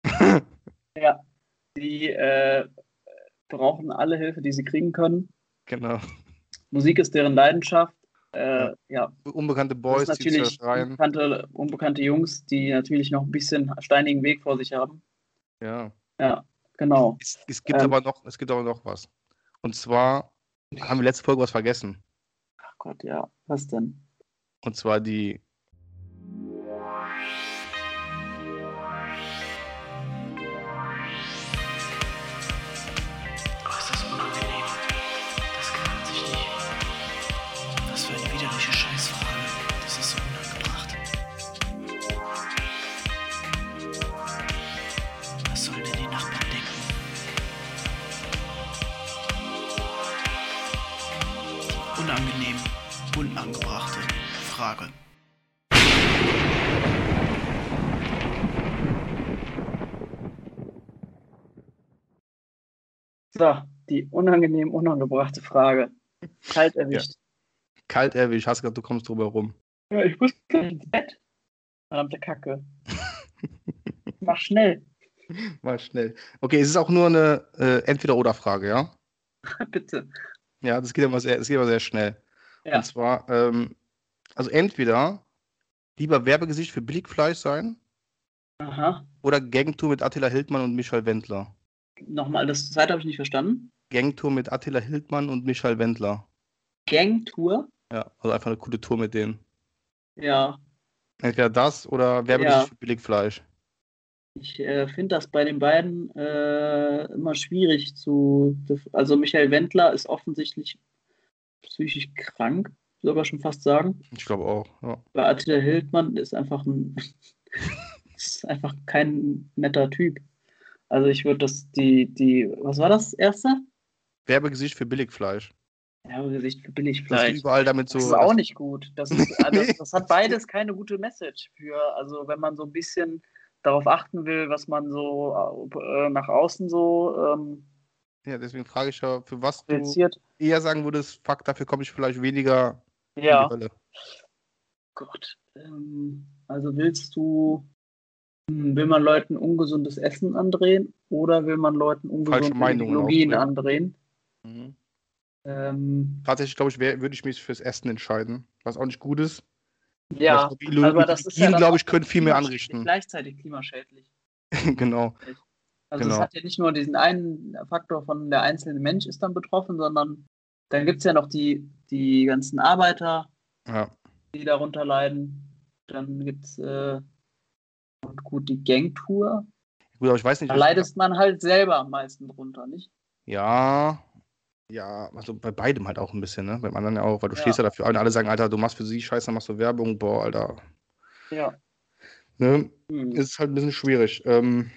ja. Die äh, brauchen alle Hilfe, die sie kriegen können. genau. Musik ist deren Leidenschaft. Äh, ja, Unbekannte das Boys, ist die natürlich zerschreien. unbekannte, unbekannte Jungs, die natürlich noch ein bisschen steinigen Weg vor sich haben. Ja. Ja, genau. Es, es gibt Ähm. aber noch, es gibt aber noch was. Und zwar haben wir letzte Folge was vergessen. Ach Gott, ja. Was denn? Und zwar die. So, die unangenehm unangebrachte Frage. Kalt erwischt. Kalt erwischt, hast gesagt, du kommst drüber rum. Ja, ich muss gleich ins Bett. Verdammte Kacke. Mach schnell, Mal schnell. Okay, es ist auch nur eine äh, Entweder-Oder-Frage, ja? bitte. Ja, das geht immer sehr, das geht immer sehr schnell. Ja. Und zwar, ähm, also entweder lieber Werbegesicht für Billigfleisch sein Aha. oder Gangtour mit Attila Hildmann und Michael Wendler. Nochmal, das zweite habe ich nicht verstanden. Gangtour mit Attila Hildmann und Michael Wendler. Gangtour? Ja, also einfach eine coole Tour mit denen. Ja, Entweder das oder Werbegesicht Ja. für Billigfleisch. ich äh, finde das bei den beiden äh, immer schwierig zu. Also, Michael Wendler ist offensichtlich psychisch krank, sogar schon fast sagen. Ich glaube auch. Ja. Bei Attila Hildmann ist einfach ein. ist einfach kein netter Typ. Also, ich würde das, die, die. Was war das erste? Werbegesicht für Billigfleisch. Werbegesicht für Dass du Billigfleisch. überall damit so. Das ist auch nicht gut. Das, ist, also, das hat beides keine gute Message für, also wenn man so ein bisschen darauf achten will, was man so äh, nach außen so ähm, Ja, deswegen frage ich ja, für was du projiziert. eher sagen würdest, fuck, dafür komme ich vielleicht weniger in Ja, die Hölle. Gott. Ähm, also willst du, will man Leuten ungesundes Essen andrehen oder will man Leuten ungesunde aussprechen. andrehen? Mhm. Ähm, Tatsächlich, glaube ich, wär, würde ich mich fürs Essen entscheiden. Was auch nicht gut ist. ja, Aber glaub, aber das ist ja glaube ich, können viel mehr anrichten. Gleichzeitig klimaschädlich. genau. Also Genau. es hat ja nicht nur diesen einen Faktor von der einzelne Mensch ist dann betroffen, sondern dann gibt es ja noch die, die ganzen Arbeiter, Ja. die darunter leiden. Dann gibt es äh, und gut die Gangtour. Gut, aber ich weiß nicht. Da leidest man halt selber am meisten drunter, nicht? Ja. Ja, also bei beidem halt auch ein bisschen, ne? Beim anderen ja auch, weil du Ja. stehst ja dafür ein. Alle sagen, Alter, du machst für sie Scheiße, dann machst du Werbung. Boah, Alter. Ja. Ne? Hm. Ist halt ein bisschen schwierig. Ähm,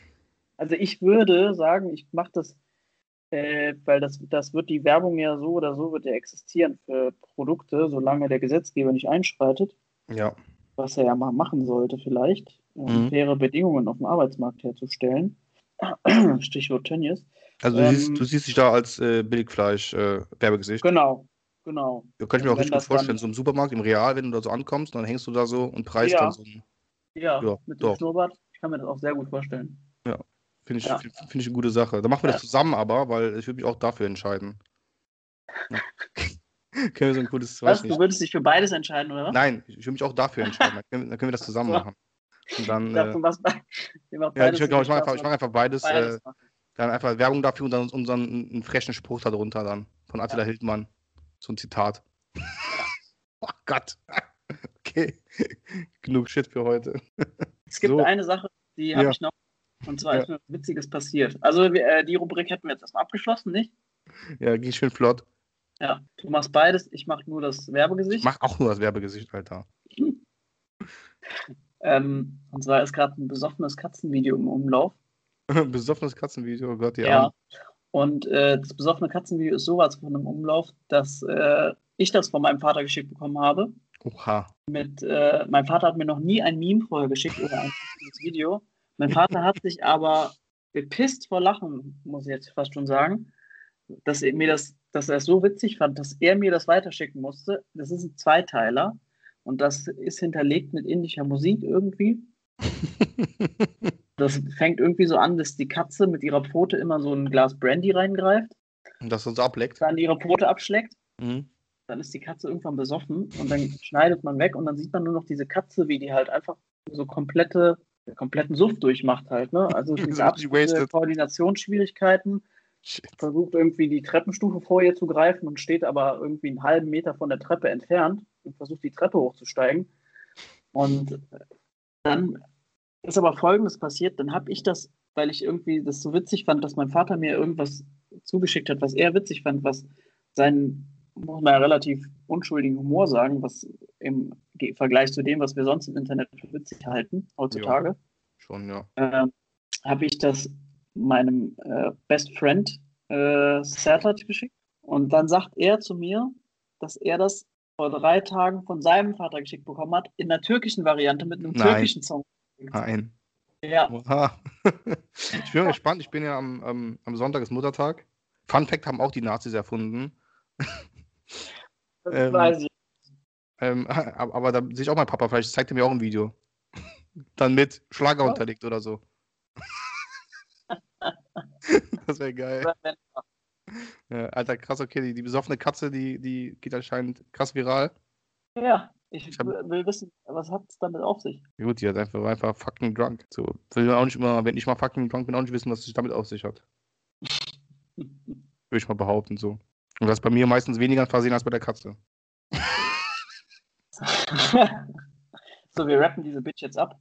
Also ich würde sagen, ich mache das, äh, weil das, das wird die Werbung ja so oder so wird ja existieren für Produkte, solange der Gesetzgeber nicht einschreitet. ja. was er ja mal machen sollte vielleicht, um Mhm. faire Bedingungen auf dem Arbeitsmarkt herzustellen. Stichwort Tönnies. Also du, Ähm, siehst, du siehst dich da als äh, Billigfleisch-Werbegesicht. Genau, genau. Ja, kann ich mir auch wenn richtig gut dann- vorstellen. So im Supermarkt, im Real, wenn du da so ankommst, dann hängst du da so und preist Ja. dann so ein. Ja, Ja, mit doch. dem Schnurrbart. Ich kann mir das auch sehr gut vorstellen. Finde ich, Ja. find, find ich eine gute Sache. Da machen wir Ja. das zusammen aber, weil ich würde mich auch dafür entscheiden. Ja. können wir so ein cooles Was? weiß Du würdest dich für beides entscheiden, oder? Nein, ich würde mich auch dafür entscheiden. Dann können, dann wir das zusammen machen. Und dann, Ich dachte, äh, macht ja, ich, ich mache einfach, ich mach einfach beides. beides Äh, dann einfach Werbung dafür und dann unseren einen frechen Spruch darunter dann. Von Attila Hildmann. So ein Zitat. oh Gott. Okay. Genug Shit für heute. Es gibt so. eine Sache, die habe Ja. ich noch. Und zwar Ja. ist mir was Witziges passiert. Also äh, die Rubrik hätten wir jetzt erstmal abgeschlossen, nicht? Ja, ging schön flott. Ja. Du machst beides, ich mache nur das Werbegesicht. Ich mach auch nur das Werbegesicht, Alter. Ähm, und zwar ist gerade ein besoffenes Katzenvideo im Umlauf. Besoffenes Katzenvideo, oh Gott, Ja. Armen. Und äh, das besoffene Katzenvideo ist sowas von einem Umlauf, dass äh, ich das von meinem Vater geschickt bekommen habe. Oha. Mit, äh, mein Vater hat mir noch nie ein Meme vorher geschickt oder ein Video. Mein Vater hat sich aber bepisst vor Lachen, muss ich jetzt fast schon sagen, dass er mir das, dass er es so witzig fand, dass er mir das weiterschicken musste. Das ist ein Zweiteiler und das ist hinterlegt mit indischer Musik irgendwie. Das fängt irgendwie so an, dass die Katze mit ihrer Pfote immer so ein Glas Brandy reingreift, Und das uns ableckt. dann ihre Pfote abschlägt Mhm. dann ist die Katze irgendwann besoffen und dann schneidet man weg und dann sieht man nur noch diese Katze, wie die halt einfach so komplette, kompletten Suff durchmacht halt, ne? Also So diese absolute. Koordinationsschwierigkeiten. Versucht irgendwie die Treppenstufe vor ihr zu greifen und steht aber irgendwie einen halben Meter von der Treppe entfernt und versucht die Treppe hochzusteigen. Und dann ist aber Folgendes passiert, dann habe ich das, weil ich irgendwie das so witzig fand, dass mein Vater mir irgendwas zugeschickt hat, was er witzig fand, was seinen, muss man ja relativ unschuldigen Humor sagen, was im Vergleich zu dem, was wir sonst im Internet für witzig halten, heutzutage Schon, ja. äh, habe ich das meinem äh, Best Friend äh, Sertat geschickt. Und dann sagt er zu mir, dass er das vor drei Tagen von seinem Vater geschickt bekommen hat, in der türkischen Variante mit einem Nein. türkischen Song. Nein. Ja, Oha. ich bin gespannt. Ich bin ja am, am, am Sonntag ist Muttertag. Fun Fact haben auch die Nazis erfunden. das Ähm, weiß ich. Ähm, aber, da sehe ich auch mein Papa. Vielleicht zeigt er mir auch ein Video. Dann mit Schlager Oh. unterlegt oder so. Das wäre geil. Ja, Alter, krass, okay. Die, die besoffene Katze, die, die geht anscheinend krass viral. Ja, ich, Ich hab- will wissen, was hat es damit auf sich? Gut, die hat einfach, war einfach fucking drunk. So, will auch nicht immer, wenn ich mal fucking drunk bin, auch nicht wissen, was es damit auf sich hat. Würde ich mal behaupten, so. Und das ist bei mir meistens weniger Versehen als bei der Katze. so, wir rappen diese Bitch jetzt ab.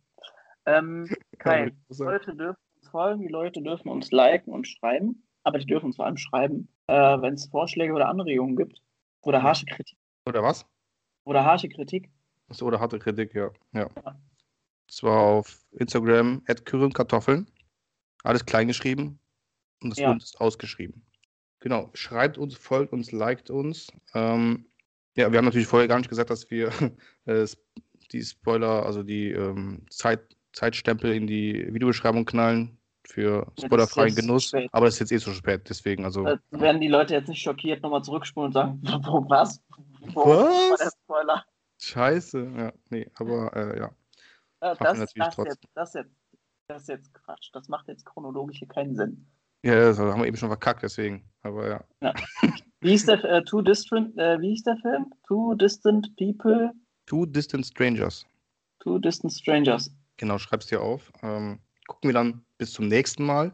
Ähm, sagen. Leute dürfen folgen, die Leute dürfen uns liken und schreiben, aber die dürfen uns vor allem schreiben, äh, wenn es Vorschläge oder Anregungen gibt oder harsche Kritik Oder was? oder harsche Kritik. Achso, oder harte Kritik, ja. ja. Das war auf Instagram, Kartoffeln. Alles klein geschrieben. Und das Ja. und ist ausgeschrieben. Genau, schreibt uns, folgt uns, liked uns. Ähm, ja, wir haben natürlich vorher gar nicht gesagt, dass wir äh, die Spoiler, also die ähm, Zeit, Zeitstempel in die Videobeschreibung knallen für spoilerfreien Genuss. spät. Aber das ist jetzt eh so spät, deswegen, also. Da werden die Leute jetzt nicht schockiert nochmal zurückspulen und sagen, wo, was? Wo Was? Spoiler? Scheiße, ja, nee, aber äh, ja. Äh, Das, das, trotzdem. jetzt, das, jetzt, das ist jetzt Quatsch. Das macht jetzt chronologisch hier keinen Sinn. Ja, das haben wir eben schon verkackt, deswegen. Aber ja. Wie hieß der, äh, Two Distant, äh, wie hieß der Film? Two Distant People, Two Distant Strangers. Two Distant Strangers. Genau, schreib's dir auf. Ähm, gucken wir dann bis zum nächsten Mal.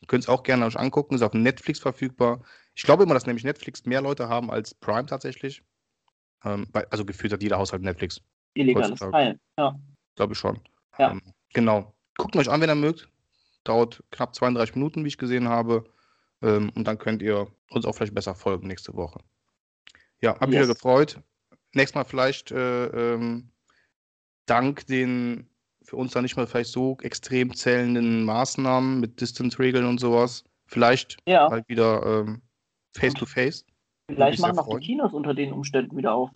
Ihr könnt es auch gerne euch angucken, ist auf Netflix verfügbar. Ich glaube immer, dass nämlich Netflix mehr Leute haben als Prime tatsächlich. Ähm, also gefühlt hat jeder Haushalt Netflix, Illegales Heutzutage. Teil. Ja. glaube ich schon. Ja. Ähm, genau. Guckt euch an, wenn ihr mögt. Dauert knapp 32 Minuten, wie ich gesehen habe. Ähm, und dann könnt ihr uns auch vielleicht besser folgen nächste Woche. Ja, hab mich Yes. wieder gefreut. Nächstes Mal vielleicht äh, ähm, dank den für uns dann nicht mehr vielleicht so extrem zählenden Maßnahmen mit Distance-Regeln und sowas. Vielleicht ja, halt wieder ähm, face-to-face. vielleicht mich sehr machen auch die Kinos unter den Umständen wieder auf.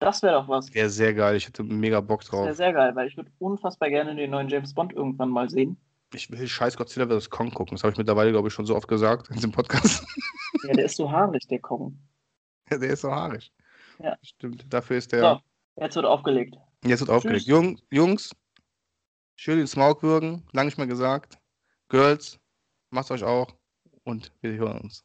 Das wäre doch was. Wäre sehr geil. Ich hätte mega Bock Das wäre drauf. sehr geil, weil ich würde unfassbar gerne den neuen James Bond irgendwann mal sehen. Ich will scheiß Godzilla vs. Kong gucken. Das habe ich mittlerweile, glaube ich, schon so oft gesagt in diesem Podcast. Ja, der ist so haarig, der Kong. Ja, der ist so haarig. Ja. Stimmt. Dafür ist der. So, jetzt wird aufgelegt. Jetzt wird aufgelegt. Jung, Jungs, schön den Smaug würgen. Lang nicht mehr gesagt. Girls, macht's euch auch. Und wir hören uns.